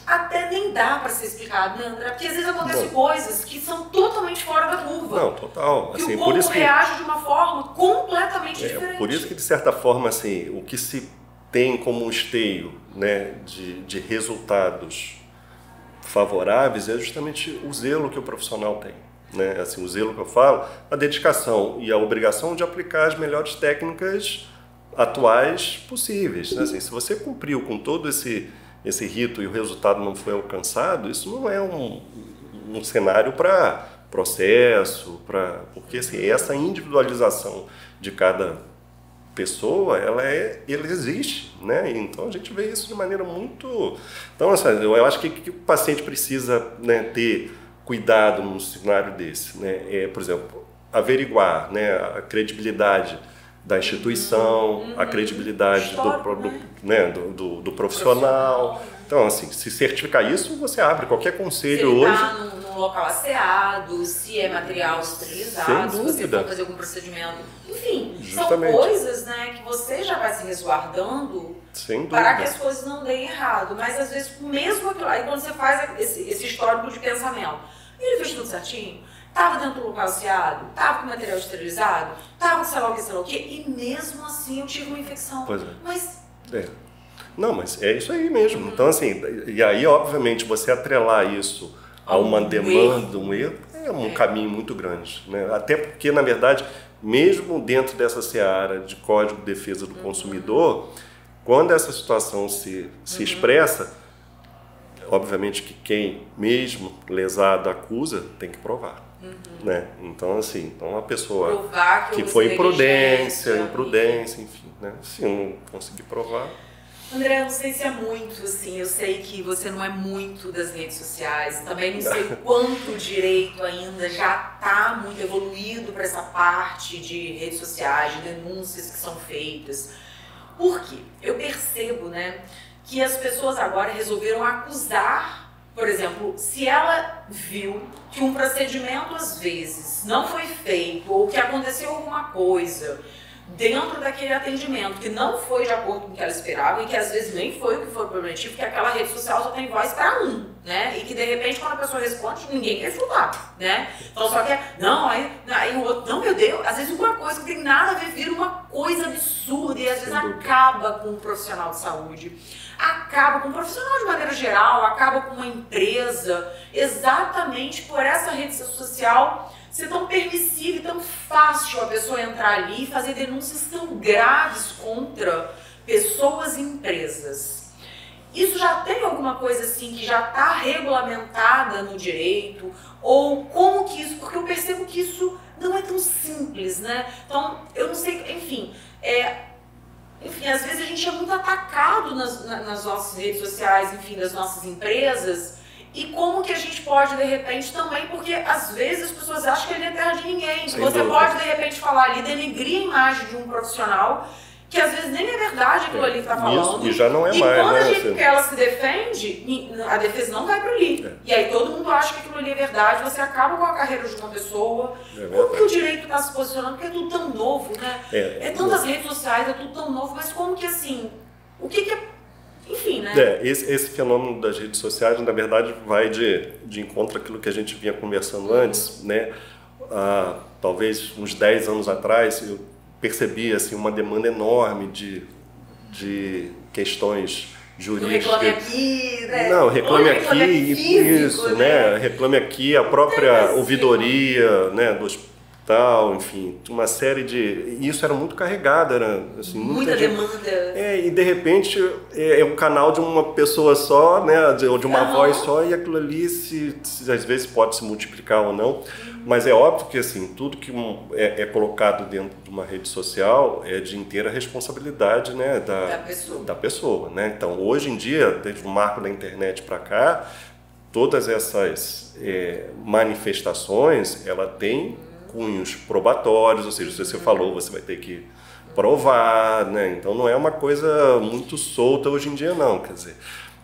até nem dá para ser explicado, né, André? Porque às vezes acontecem Bom, coisas que são totalmente fora da curva. Não, total. Assim, que o corpo que, reage de uma forma completamente é, diferente. Por isso que, de certa forma, assim, o que se tem como um esteio né, de, de resultados favoráveis é justamente o zelo que o profissional tem. Né? Assim, o zelo que eu falo, a dedicação e a obrigação de aplicar as melhores técnicas atuais possíveis. Né? Assim, se você cumpriu com todo esse, esse rito e o resultado não foi alcançado, isso não é um, um cenário para processo, para porque assim, essa individualização de cada pessoa, ela é, ela existe, né? Então a gente vê isso de maneira muito, então assim, eu acho que, que o paciente precisa né, ter cuidado num cenário desse, né? É, por exemplo, averiguar, né, a credibilidade da instituição, uhum. a credibilidade do, do, né, do, do, do profissional. profissional. Então, assim, se certificar isso, você abre qualquer conselho se hoje. Tá num, num local asseado, se é material esterilizado, se você for fazer algum procedimento. Enfim, Justamente. são coisas né, que você já vai se resguardando para que as coisas não deem errado. Mas às vezes, mesmo aquilo, aí quando você faz esse, esse histórico de pensamento, ele fez tudo certinho, estava dentro do local asseado, estava com material esterilizado, estava com sei lá o que, sei lá o que, e mesmo assim eu tive uma infecção. Pois é. Mas. É. Não, mas é isso aí mesmo. Então, assim, e aí, obviamente, você atrelar isso a uma um demanda, erro. um erro, é um é. caminho muito grande. Né? Até porque, na verdade, mesmo dentro dessa seara de Código de Defesa do uhum. Consumidor, quando essa situação se, se uhum. expressa, obviamente que quem mesmo lesado acusa tem que provar. Uhum. Né? Então, assim, então a pessoa que, que foi imprudência, imprudência, enfim, né? se não conseguir provar. André, não sei se é muito, assim, eu sei que você não é muito das redes sociais, também não sei quanto direito ainda já está muito evoluído para essa parte de redes sociais, de denúncias que são feitas. Por quê? Eu percebo, né, que as pessoas agora resolveram acusar, por exemplo, se ela viu que um procedimento às vezes não foi feito ou que aconteceu alguma coisa dentro daquele atendimento que não foi de acordo com o que ela esperava e que às vezes nem foi o que foi prometido, porque aquela rede social só tem voz para um, né? E que de repente quando a pessoa responde, ninguém quer escutar, né? Então só quer, não, aí, aí o outro, não, meu Deus, às vezes uma coisa que tem nada a ver vira uma coisa absurda e às vezes acaba com um profissional de saúde. Acaba com um profissional de maneira geral, acaba com uma empresa, exatamente por essa rede social ser tão permissivo e tão fácil a pessoa entrar ali e fazer denúncias tão graves contra pessoas e empresas. Isso já tem alguma coisa assim que já está regulamentada no direito? Ou como que isso? Porque eu percebo que isso não é tão simples, né? Então, eu não sei, enfim, é, enfim, às vezes a gente é muito atacado nas, nas nossas redes sociais, enfim, das nossas empresas, e como que a gente pode, de repente, também, porque às vezes as pessoas acham que ele é terra de ninguém. Sem Você dúvida. pode, de repente, falar ali, denegrir a imagem de um profissional que às vezes nem é verdade aquilo ali que está falando. Isso, e já não é e mais, quando né? a gente quer ela se defende, a defesa não vai para ali. É. E aí todo mundo acha que aquilo ali é verdade, você acaba com a carreira de uma pessoa. É como que o direito está se posicionando? Porque é tudo tão novo, né? É, é tantas redes sociais, é tudo tão novo, mas como que assim, o que, que é enfim, né? É, esse, esse fenômeno das redes sociais, na verdade, vai de, de encontro àquilo que a gente vinha conversando antes, né? Ah, talvez uns 10 anos atrás, eu percebi assim, uma demanda enorme de, de questões jurídicas. Reclame aqui, né? Não, reclame, reclame aqui, físico, isso, né? né? Reclame aqui a própria ouvidoria, né, dos tal, enfim, uma série de. E isso era muito carregado, era assim, muita, muita demanda. É, e de repente é, é um canal de uma pessoa só, né, de, ou de uma voz só, e aquilo ali se, se, às vezes pode se multiplicar ou não. Uhum. Mas é óbvio que assim, tudo que é, é, colocado dentro de uma rede social é de inteira responsabilidade né, da, da pessoa. Da pessoa né? Então, hoje em dia, desde o marco da internet para cá, todas essas é, manifestações, ela tem cunhos probatórios, ou seja, se você falou, você vai ter que provar, né? Então não é uma coisa muito solta hoje em dia não, quer dizer,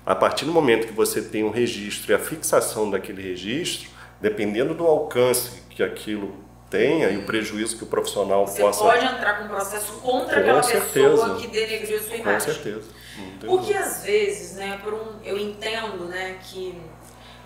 a partir do momento que você tem um registro e a fixação daquele registro, dependendo do alcance que aquilo tenha e o prejuízo que o profissional Você possa... Você pode entrar com um processo contra com aquela certeza. pessoa que denegriu sua imagem. Com certeza. Porque às vezes, né, por um, eu entendo, né, que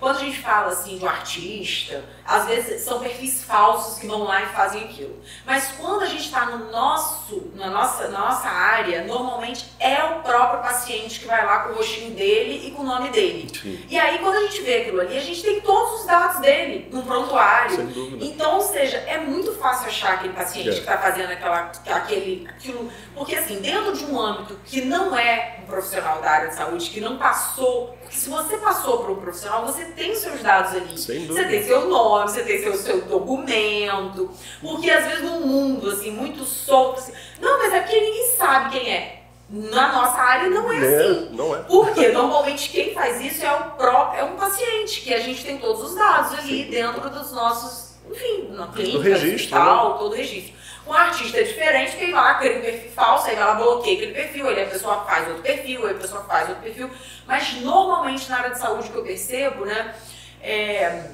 quando a gente fala assim de um artista, às vezes são perfis falsos que vão lá e fazem aquilo. Mas quando a gente está no nosso, na nossa, na nossa área, normalmente é o próprio paciente que vai lá com o rostinho dele e com o nome dele. Sim. E aí quando a gente vê aquilo ali, a gente tem todos os dados dele num prontuário. Sem dúvida. Então, ou seja, é muito fácil achar aquele paciente É. que está fazendo aquela, aquele, aquilo. Porque assim, dentro de um âmbito que não é um profissional da área de saúde, que não passou. Porque se você passou para um profissional, você tem os seus dados ali. Sem Você dúvida. tem seu nome, você tem seu, seu documento. Porque às vezes num mundo assim, muito solto, assim, não, mas aqui ninguém sabe quem é. Na nossa área não é assim. não é. Porque normalmente quem faz isso é o próprio, é um paciente, que a gente tem todos os dados ali dentro dos nossos, enfim, na clínica, registro, hospital, todo o registro. Um artista é diferente, que ele vai lá, cria um perfil falso, aí vai lá, bloqueia aquele perfil, aí a pessoa faz outro perfil, aí a pessoa faz outro perfil. Mas normalmente na área de saúde que eu percebo, né, é,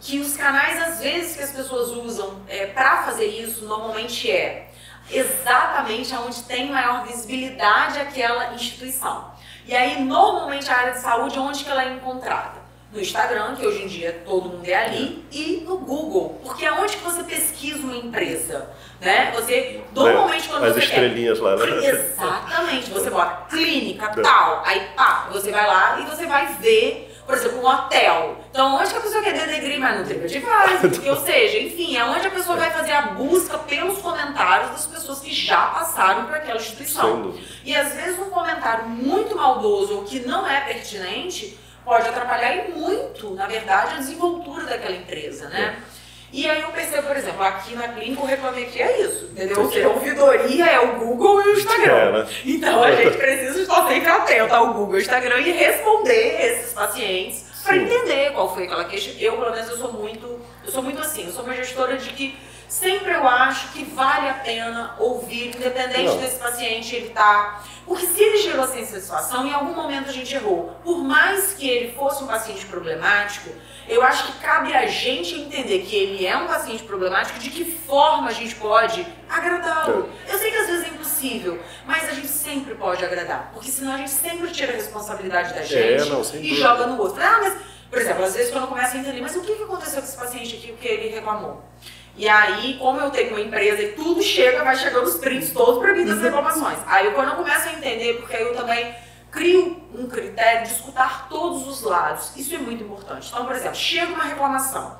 que os canais, às vezes, que as pessoas usam é, para fazer isso, normalmente é exatamente onde tem maior visibilidade aquela instituição. E aí, normalmente, a área de saúde, onde que ela é encontrada? No Instagram, que hoje em dia todo mundo é ali, e no Google, porque é onde que você pesquisa uma empresa, né? Você, normalmente, quando As você quer estrelinhas lá, né? Exatamente. Você bota clínica, tal, aí pá, você vai lá e você vai ver, por exemplo, um hotel. Então, onde que a pessoa quer denegrir, mas no TripAdvisor, ou seja, enfim, é onde a pessoa vai fazer a busca pelos comentários das pessoas que já passaram por aquela instituição. E às vezes um comentário muito maldoso ou que não é pertinente pode atrapalhar e muito, na verdade, a desenvoltura daquela empresa, né? E aí eu percebo, por exemplo, aqui na clínica o Reclame Aqui é isso, entendeu? Ou seja, a ouvidoria é o Google e o Instagram. É, né? Então a gente precisa estar sempre atento ao Google e Instagram e responder esses pacientes para entender qual foi aquela queixa. Eu, pelo menos, eu sou muito, eu sou muito assim, eu sou uma gestora de que sempre eu acho que vale a pena ouvir, independente Não. desse paciente ele tá. Porque se ele gerou essa insatisfação, em algum momento a gente errou. Por mais que ele fosse um paciente problemático, eu acho que cabe a gente entender que ele é um paciente problemático, de que forma a gente pode agradá-lo. Eu sei que às vezes é impossível, mas a gente sempre pode agradar. Porque senão a gente sempre tira a responsabilidade da gente É, não, e joga no outro. Ah, mas, por exemplo, às vezes quando eu começo a entender, mas o que que aconteceu com esse paciente aqui, o que ele reclamou? E aí, como eu tenho uma empresa e tudo chega, vai chegando os prints todos para mim das reclamações. Aí quando eu começo a entender, porque eu também crio um critério de escutar todos os lados. Isso é muito importante. Então, por exemplo, chega uma reclamação.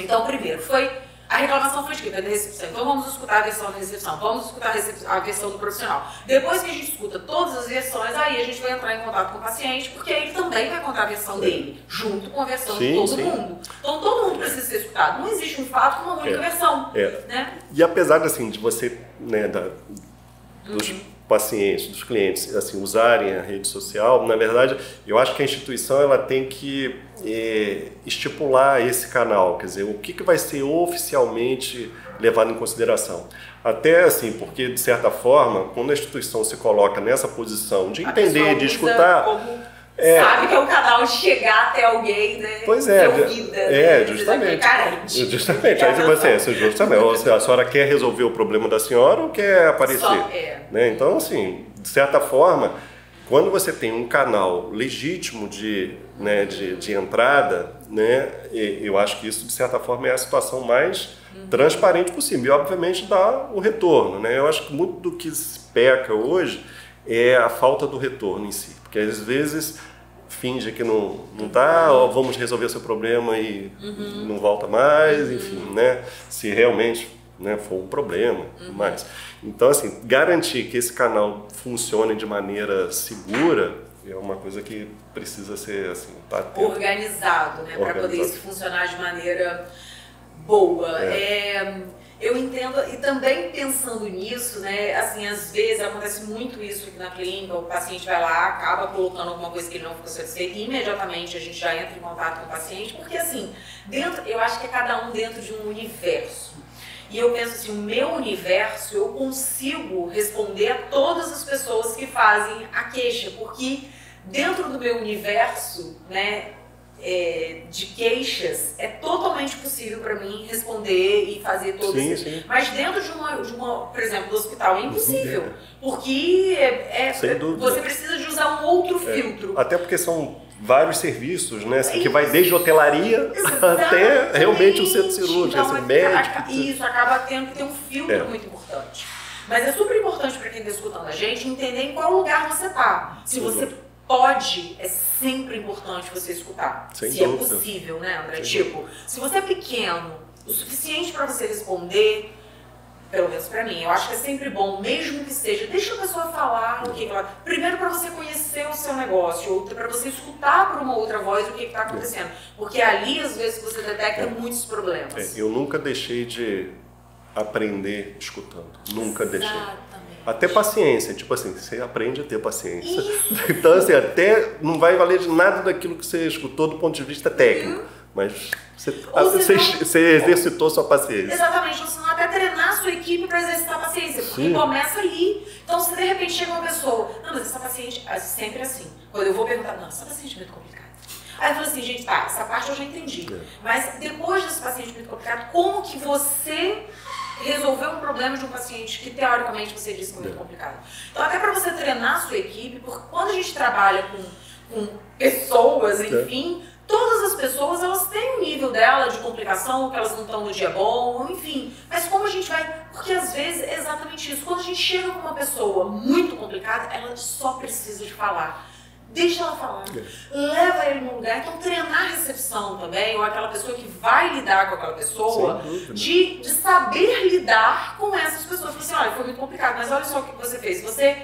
Então, primeiro, foi. A reclamação foi de quê? Da recepção. Então vamos escutar a versão da recepção, vamos escutar a, versão do profissional. Depois que a gente escuta todas as versões, aí a gente vai entrar em contato com o paciente, porque ele também vai contar a versão dele, junto com a versão de Sim, todo sim. mundo. Então todo mundo precisa ser escutado. Não existe um fato com uma única É. versão. É. Né? E apesar assim, de você, né, da, dos Uhum. Pacientes, dos clientes, assim, usarem a rede social, na verdade, eu acho que a instituição ela tem que eh, estipular esse canal, quer dizer, o que, que vai ser oficialmente levado em consideração. Até assim, porque de certa forma, quando a instituição se coloca nessa posição de entender, de escutar, Como É. Sabe que é um canal de chegar até alguém, né? Pois é, Ser ouvida, é, né? justamente. Carente. Justamente. Aí É, você, você justamente, ou a senhora quer resolver o problema da senhora ou quer aparecer? Só, é. Né? Então, assim, de certa forma, quando você tem um canal legítimo de, né, de, de entrada, né, eu acho que isso, de certa forma, é a situação mais transparente possível. E, obviamente, dá o retorno. Né? Eu acho que muito do que se peca hoje é a falta do retorno em si. Porque, às vezes, finge que não não tá, ó, vamos resolver o seu problema e não volta mais, enfim, né? Se realmente né, for um problema, mas então assim garantir que esse canal funcione de maneira segura é uma coisa que precisa ser assim tá atento. organizado, né? Para poder isso funcionar de maneira boa. É, Eu entendo, e também pensando nisso, né, assim, às vezes acontece muito isso aqui na clínica, o paciente vai lá, acaba colocando alguma coisa que ele não ficou satisfeito, e imediatamente a gente já entra em contato com o paciente, porque assim, dentro, eu acho que é cada um dentro de um universo. E eu penso assim, o meu universo, eu consigo responder a todas as pessoas que fazem a queixa, porque dentro do meu universo, né, é, de queixas, é totalmente possível para mim responder e fazer todo Sim, esse... sim. Mas dentro de uma, de uma, por exemplo, do hospital, é impossível. Porque é, é- você precisa de usar um outro filtro. Até porque são vários serviços, né? Assim, que vai desde hotelaria até realmente o centro cirúrgico, Então, esse é- médico. Isso, acaba tendo que ter um filtro É. muito importante. Mas é super importante para quem está escutando a gente entender em qual lugar você está. Se você pode, é sempre importante você escutar. Sem se dúvida. é possível, né, André? Sem tipo, se você é pequeno, o suficiente para você responder, pelo menos para mim, eu acho que é sempre bom, mesmo que seja, deixa a pessoa falar o que ela. Primeiro para você conhecer o seu negócio, outro para você escutar por uma outra voz o que está acontecendo. Porque ali, às vezes, você detecta É. muitos problemas. É, eu nunca deixei de aprender escutando. Nunca deixei. Até paciência, tipo assim, você aprende a ter paciência. Isso. Então, assim, até não vai valer de nada daquilo que você escutou do ponto de vista técnico. Mas você, você, senão- você exercitou sua paciência. Exatamente, ou senão até treinar a sua equipe para exercitar a paciência, porque Sim. começa ali. Então, se de repente chega uma pessoa, não, mas essa paciente, é sempre assim. Quando eu vou perguntar, não, essa paciente é muito complicada. Aí eu falo assim, gente, tá, essa parte eu já entendi. É. Mas depois desse paciente muito complicado, como que você resolveu um problema de um paciente que teoricamente você disse que é muito É. complicado? Então, até para você treinar a sua equipe, porque quando a gente trabalha com, com pessoas, enfim, todas as pessoas elas têm um nível dela de complicação, que elas não estão no dia bom, enfim. Mas como a gente vai. Porque às vezes é exatamente isso. Quando a gente chega com uma pessoa muito complicada, ela só precisa de falar. Deixa ela falar. Leva ele num lugar. Então, treinar a recepção também, ou aquela pessoa que vai lidar com aquela pessoa, de, de saber lidar com essas pessoas. Falar assim, olha, foi muito complicado, mas olha só o que você fez. Você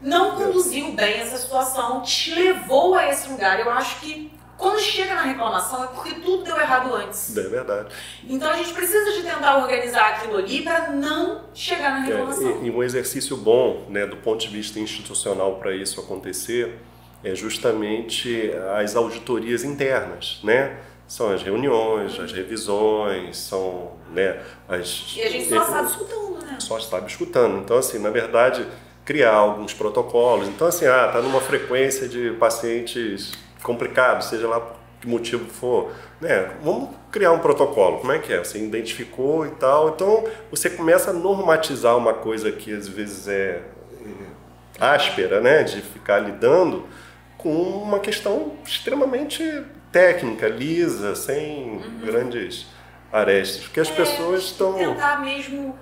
não conduziu bem essa situação, te levou a esse lugar. Eu acho que quando chega na reclamação é porque tudo deu errado antes. É verdade. Então a gente precisa de tentar organizar aquilo ali para não chegar na É, reclamação. e, e um exercício bom, né, do ponto de vista institucional para isso acontecer, é justamente as auditorias internas, né? São as reuniões, as revisões, são né, as... E a gente só sabe escutando, né? só sabe escutando. Então, assim, na verdade, criar alguns protocolos. Então, assim, ah, tá numa frequência de pacientes complicados, seja lá por que motivo for, né? Vamos criar um protocolo. Como é que é? Você identificou e tal. Então, você começa a normatizar uma coisa que às vezes é, é áspera, né? De ficar lidando com uma questão extremamente técnica, lisa, sem grandes arestas, porque as pessoas estão Tentar mesmo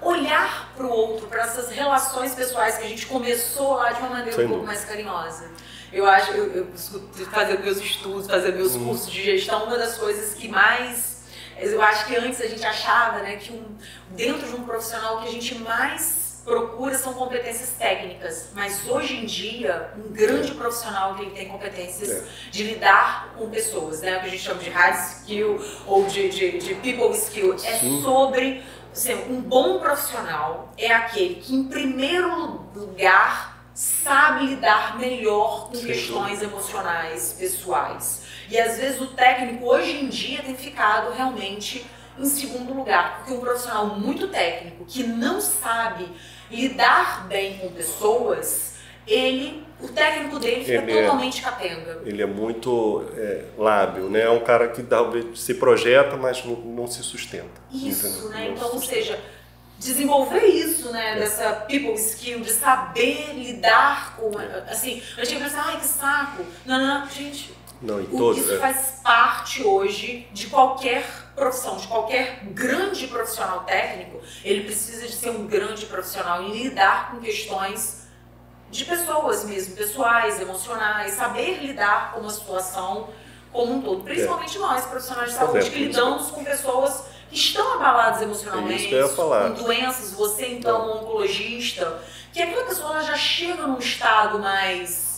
olhar para o outro, para essas relações pessoais que a gente começou lá de uma maneira Sem um pouco dúvida. mais carinhosa. Eu acho, eu, eu fazer meus estudos, fazer meus Uhum. cursos de gestão, uma das coisas que mais. Eu acho que antes a gente achava né, que um, dentro de um profissional que a gente mais procura são competências técnicas. Mas hoje em dia, um grande profissional que tem competências É. de lidar com pessoas, né? O que a gente chama de hard skill ou de, de, de people skill. É Sim. sobre assim, um bom profissional é aquele que, em primeiro lugar, sabe lidar melhor com Sem questões emocionais, pessoais. E às vezes o técnico hoje em dia tem ficado realmente em segundo lugar, porque um profissional muito técnico que não sabe lidar bem com pessoas, ele, o técnico dele fica Ele é- totalmente capenga. ele é muito é, lábil, né? É um cara que talvez se projeta, mas não, não se sustenta. Isso, entendeu? né? Não Então, se ou seja, desenvolver isso, né? É. Dessa people skill, de saber lidar com. Assim, eu tinha pensado, ai que saco. Não, não, não, gente, Não, em o- todo. isso é. faz parte hoje de qualquer profissão, de qualquer grande profissional técnico. Ele precisa de ser um grande profissional e lidar com questões de pessoas mesmo, pessoais, emocionais, saber lidar com uma situação como um todo. Principalmente nós, profissionais de é, saúde, que lidamos com pessoas que estão abaladas emocionalmente, É com doenças, você então, um oncologista, que aquela pessoa ela já chega num estado mais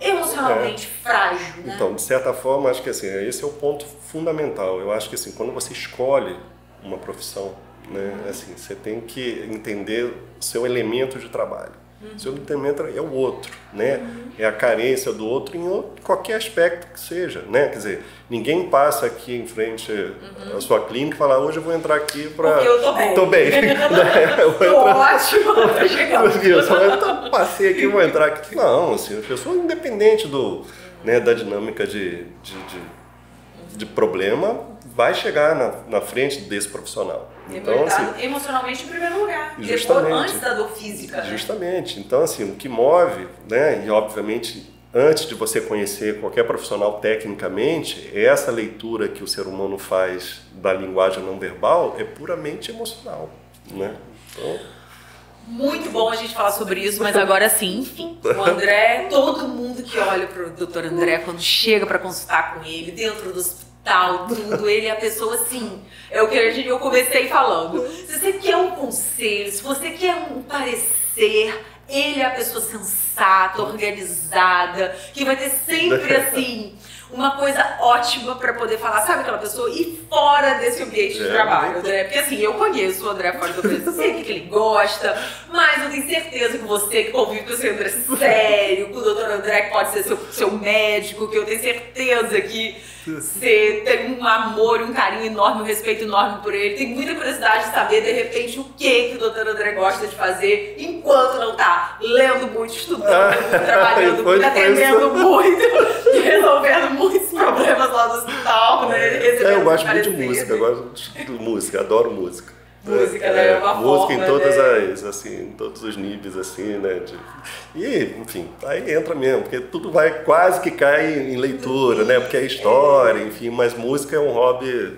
emocionalmente frágil, né? Então, de certa forma, acho que assim, esse é o ponto fundamental. Eu acho que assim, quando você escolhe uma profissão, Né? Assim, você tem que entender o seu elemento de trabalho. Uhum. Seu elemento é o outro, né? Uhum. É a carência do outro em outro, qualquer aspecto que seja, né? Quer dizer, ninguém passa aqui em frente uhum. à sua clínica e fala, hoje eu vou entrar aqui para... Porque eu tô bem. Tô bem. né? eu tô ótimo, tá chegando. Eu passei aqui, vou entrar aqui. Não, assim, a pessoa independente do, né, da dinâmica de, de, de, de problema, vai chegar na, na frente desse profissional. Então, assim, emocionalmente em primeiro lugar, justamente, depois, antes da dor física. Né? Justamente. Então, assim, o que move, né, e obviamente antes de você conhecer qualquer profissional tecnicamente, essa leitura que o ser humano faz da linguagem não verbal é puramente emocional, né? Então, muito bom a gente falar sobre isso, mas agora sim, enfim. O André, todo mundo que olha para o doutor André quando chega para consultar com ele, dentro dos tal, tudo. Ele é a pessoa assim. É o que eu comecei falando. Se você quer um conselho, se você quer um parecer, ele é a pessoa sensata, organizada, que vai ter sempre assim uma coisa ótima para poder falar, sabe aquela pessoa? E fora desse ambiente de é, trabalho, André. Porque assim, eu conheço o André fora do ambiente, sei o que ele gosta, mas eu tenho certeza que você que convive com o seu André sério, com o doutor André que pode ser seu, seu médico, que eu tenho certeza que você tem um amor, um carinho enorme, um respeito enorme por ele. Tem muita curiosidade de saber, de repente, o que, que o doutor André gosta de fazer enquanto não tá lendo muito, estudando, ah, trabalhando muito, atendendo muito, resolvendo muitos problemas lá no hospital, né? É, eu gosto muito de música, eu gosto de música, adoro música. Música, é, né? É uma música forma, em todas né? as, assim, em todos os níveis, assim, né? De, e, enfim, aí entra mesmo, porque tudo vai quase que cai em leitura, né? Porque é história, enfim, mas música é um hobby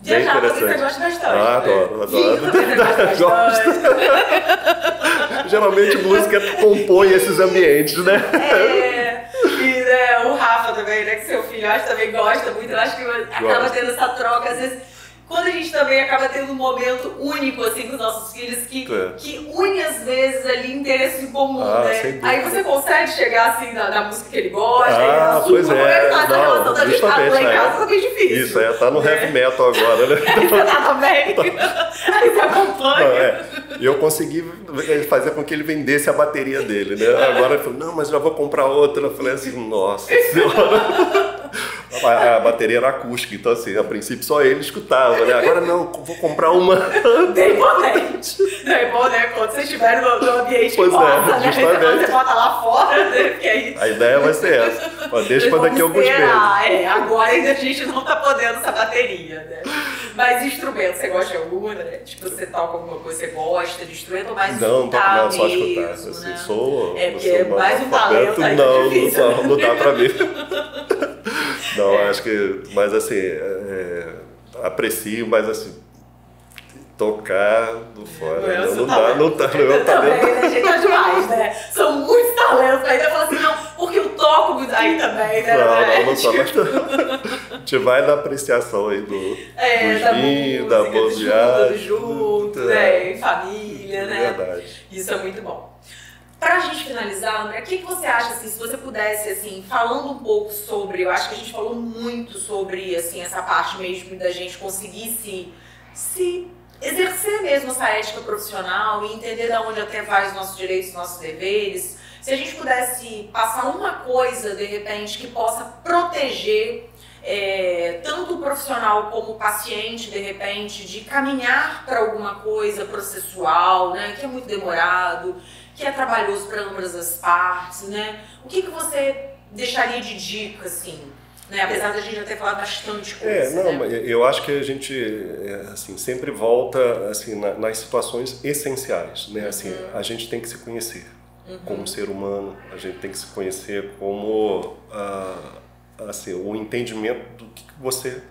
bem interessante. Você gosta bastante. Ah, adoro, né? adoro. Gosto. Geralmente música compõe esses ambientes, né? É, e né, o Rafa também, né? Que seu filho acho também gosta muito. Eu acho que acaba tendo essa troca, às vezes quando a gente também acaba tendo um momento único assim com os nossos filhos que, é. que une às vezes ali interesses em comum, ah, né? Aí você consegue chegar assim na, na, música que ele gosta, ah, aí, pois é, tá não, relação da gente lá em casa tá bem difícil. Isso, é, tá no né? heavy metal agora, né? aí você tá também, aí você acompanha. Não, é. E eu consegui fazer com que ele vendesse a bateria dele, né? Agora ele falou, não, mas já vou comprar outra. Eu falei assim, nossa senhora. A, a, bateria era acústica, então assim, a princípio só ele escutava, né? Agora não, vou comprar uma. Bem potente. Não é bom, né? Quando você estiver no, no ambiente pois possa, é, né? justamente. Você bota lá fora, né? Porque aí... A ideia vai ser essa. Ó, deixa para daqui alguns meses. É, agora ainda a gente não tá podendo essa bateria, né? Mas instrumento, você gosta de alguma, né? Tipo, você toca alguma coisa, você gosta de instrumento ou mais não, escutar Não, só mesmo, escutar. Assim, né? sou, é, porque é mais um talento aí Não, difícil, não, não dá pra mim. Não, é. acho que. Mas assim, é, aprecio, mas assim, tocar do fora. Não, não, dá, não tá no meu talento. Também, né, gente? É demais, né? São muitos talentos. Ainda fala assim, não, porque eu toco aí também, né? Não, não, não só, mas a gente vai na apreciação aí do, é, do vinho, da boa. Junto, né? Em família, né? Verdade. Isso é muito bom. Pra gente finalizar, André, o que, que você acha, assim, se você pudesse, assim, falando um pouco sobre, eu acho que a gente falou muito sobre, assim, essa parte mesmo da gente conseguir se, se exercer mesmo essa ética profissional e entender de onde até vai os nossos direitos, os nossos deveres. Se a gente pudesse passar uma coisa, de repente, que possa proteger é, tanto o profissional como o paciente, de repente, de caminhar para alguma coisa processual, né, que é muito demorado, que é trabalhoso para ambas as partes, né? O que, que você deixaria de dica, assim? Né? Apesar da gente já ter falado bastante coisa. É, não, né? eu acho que a gente é, assim, sempre volta assim, nas situações essenciais. Né? Assim, uhum. A gente tem que se conhecer uhum. como ser humano, a gente tem que se conhecer como ah, assim, o entendimento do que você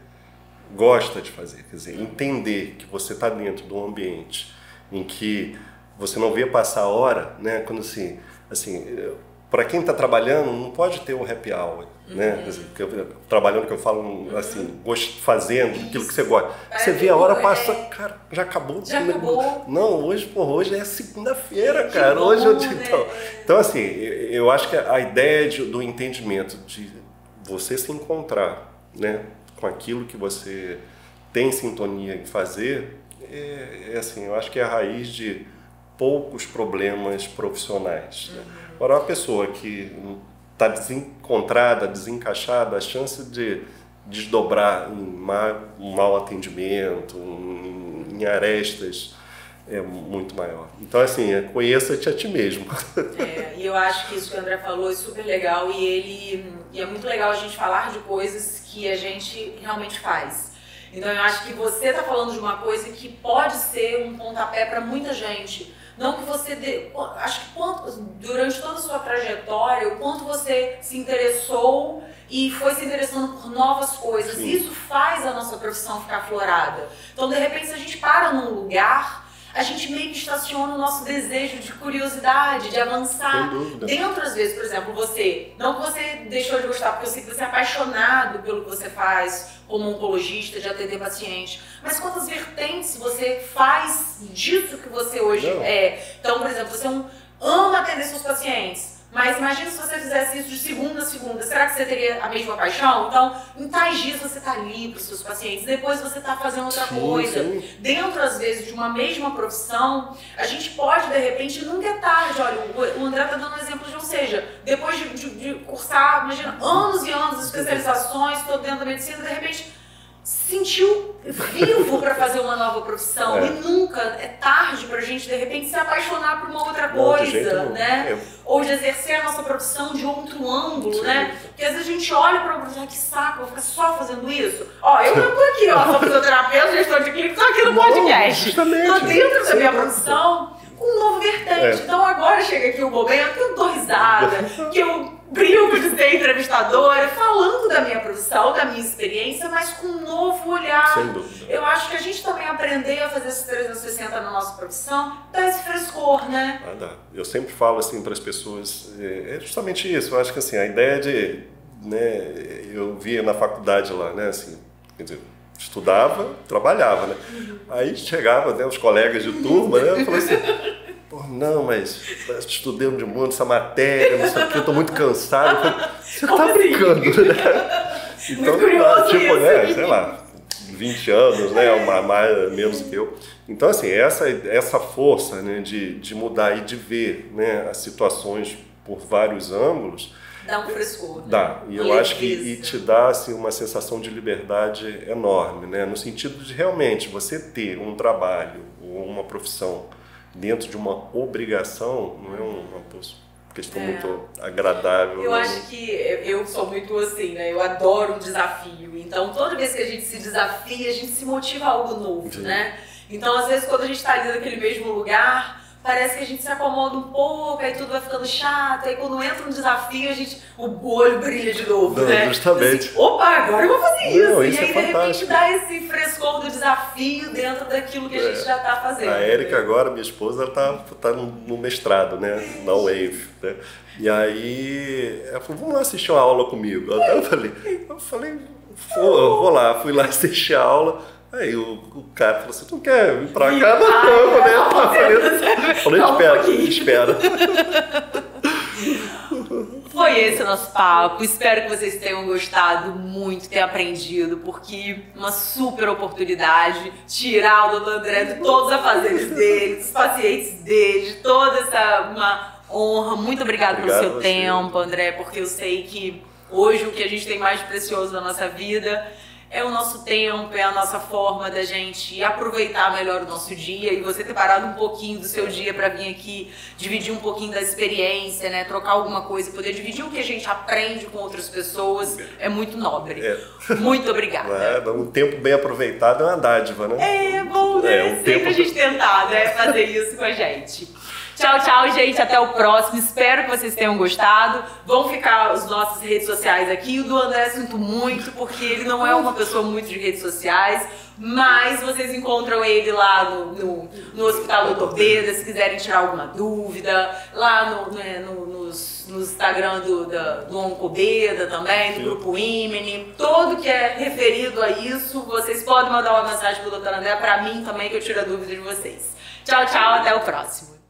gosta de fazer. Quer dizer, entender que você está dentro de um ambiente em que você não vê passar a hora, né? Quando assim, assim, para quem está trabalhando não pode ter o happy hour, né? uhum. né? Eu, trabalhando que eu falo uhum. assim, fazendo Isso. aquilo que você gosta. Você vê a hora passa, é... cara, já acabou. Já acabou. Não, hoje por hoje é segunda-feira, cara. Bom, hoje eu né? então, então assim, eu acho que a ideia de, do entendimento de você se encontrar, né, com aquilo que você tem sintonia em fazer é, é assim, eu acho que é a raiz de poucos problemas profissionais. Né? Agora, uma pessoa que está desencontrada, desencaixada, a chance de desdobrar em um mau atendimento, em, em arestas, é muito maior. Então, assim, é, conheça-te a ti mesmo. É, e eu acho que isso que o André falou é super legal e ele e é muito legal a gente falar de coisas que a gente realmente faz. Então, eu acho que você está falando de uma coisa que pode ser um pontapé para muita gente. Não que você. Dê, acho que quanto, durante toda a sua trajetória, o quanto você se interessou e foi se interessando por novas coisas. Sim. Isso faz a nossa profissão ficar florada. Então, de repente, se a gente para num lugar a gente meio que estaciona o nosso desejo de curiosidade, de avançar. Dentro, às vezes, por exemplo, você, não que você deixou de gostar, porque eu sei que você é apaixonado pelo que você faz como oncologista, de atender paciente, mas quantas vertentes você faz disso que você hoje não. é. Então, por exemplo, você é um, ama atender seus pacientes, mas imagina se você fizesse isso de segunda a segunda. Será que você teria a mesma paixão? Então, em tais dias você está ali para os seus pacientes, depois você está fazendo outra sim, coisa. Sim. Dentro, às vezes, de uma mesma profissão, a gente pode, de repente, nunca é tarde. Olha, o André está dando um exemplo de, ou seja, depois de, de, de cursar, imagina, anos e anos de especializações, estou dentro da medicina, de repente sentiu vivo para fazer uma nova profissão é. e nunca é tarde para a gente de repente se apaixonar por uma outra coisa, né? É. Ou de exercer a nossa profissão de outro ângulo, Sim. né? Porque às vezes a gente olha para uma profissão, que saco, vou ficar só fazendo isso. Ó, eu não tô aqui, ó, sou fisioterapeuta, gestor de clínica, tô aqui no não, podcast. Justamente. Tô dentro da minha profissão com um novo vertente. É. Então agora chega aqui o momento que eu dou risada, que eu brinco de ser entrevistadora, falando da minha profissão, da minha experiência, mas com um novo olhar. Sem dúvida. Eu acho que a gente também aprender a fazer esse 360 na nossa profissão dá esse frescor, né? Ah, dá. Eu sempre falo assim para as pessoas, é, é justamente isso. Eu acho que assim, a ideia de, né, eu via na faculdade lá, né, assim, quer dizer, estudava, trabalhava, né? Aí chegava, né, os colegas de turma, né, eu falei assim, Pô, não, mas estudei um de mundo, essa matéria, não sei o que, eu tô muito cansado. Você tá assim? brincando, né? Então, tipo, né, sei lá, 20 anos, né, uma, mais, menos que eu. Então, assim, essa, essa força né, de, de mudar e de ver né, as situações por vários ângulos. Dá um frescor. Né? Dá. E eu acho que e te dá assim, uma sensação de liberdade enorme, né? no sentido de realmente você ter um trabalho ou uma profissão dentro de uma obrigação, não é uma questão é. muito agradável. Eu né? acho que eu sou muito assim, né? Eu adoro um desafio. Então, toda vez que a gente se desafia, a gente se motiva a algo novo, Sim. né? Então, às vezes, quando a gente está ali naquele mesmo lugar, parece que a gente se acomoda um pouco, aí tudo vai ficando chato, aí quando entra um desafio, a gente, o olho brilha de novo, Não, né? Justamente. Assim, Opa, agora eu vou fazer isso. Não, isso e aí, é de repente, dá esse frescor do desafio dentro daquilo que a gente é. já está fazendo. A Érica agora, minha esposa, ela tá, tá no mestrado, né? Na Wave, né? E aí, ela falou, vamos lá assistir uma aula comigo. Eu falei, eu falei, vou, vou lá, fui lá assistir a aula. Aí o, o cara falou assim, tu não quer vir pra cá? Não, ah, eu falei, eu falei, falei espera, um espera. Foi esse o nosso papo. Espero que vocês tenham gostado muito, tenham aprendido, porque uma super oportunidade tirar o doutor André de todos os afazeres dele, dos pacientes dele, de toda essa uma honra. Muito obrigada pelo seu tempo, André, porque eu sei que hoje o que a gente tem mais precioso na nossa vida é o nosso tempo, é a nossa forma da gente aproveitar melhor o nosso dia e você ter parado um pouquinho do seu dia para vir aqui dividir um pouquinho da experiência, né, trocar alguma coisa, poder dividir o que a gente aprende com outras pessoas é muito nobre. É. Muito obrigada. É, um tempo bem aproveitado é uma dádiva, né? É bom, né? É, um Sempre tempo... a gente tentar, né, fazer isso com a gente. Tchau, tchau, gente. Até o próximo. Espero que vocês tenham gostado. Vão ficar as nossas redes sociais aqui. O do André sinto muito, porque ele não é uma pessoa muito de redes sociais. Mas vocês encontram ele lá no, no, no Hospital Doutor Beda, se quiserem tirar alguma dúvida. Lá no, né, no, nos, no Instagram do, da, do Oncobeda também, do Grupo Imene. Todo que é referido a isso, vocês podem mandar uma mensagem pro Doutor André, para mim também, que eu tiro a dúvida de vocês. Tchau, tchau. Até o próximo.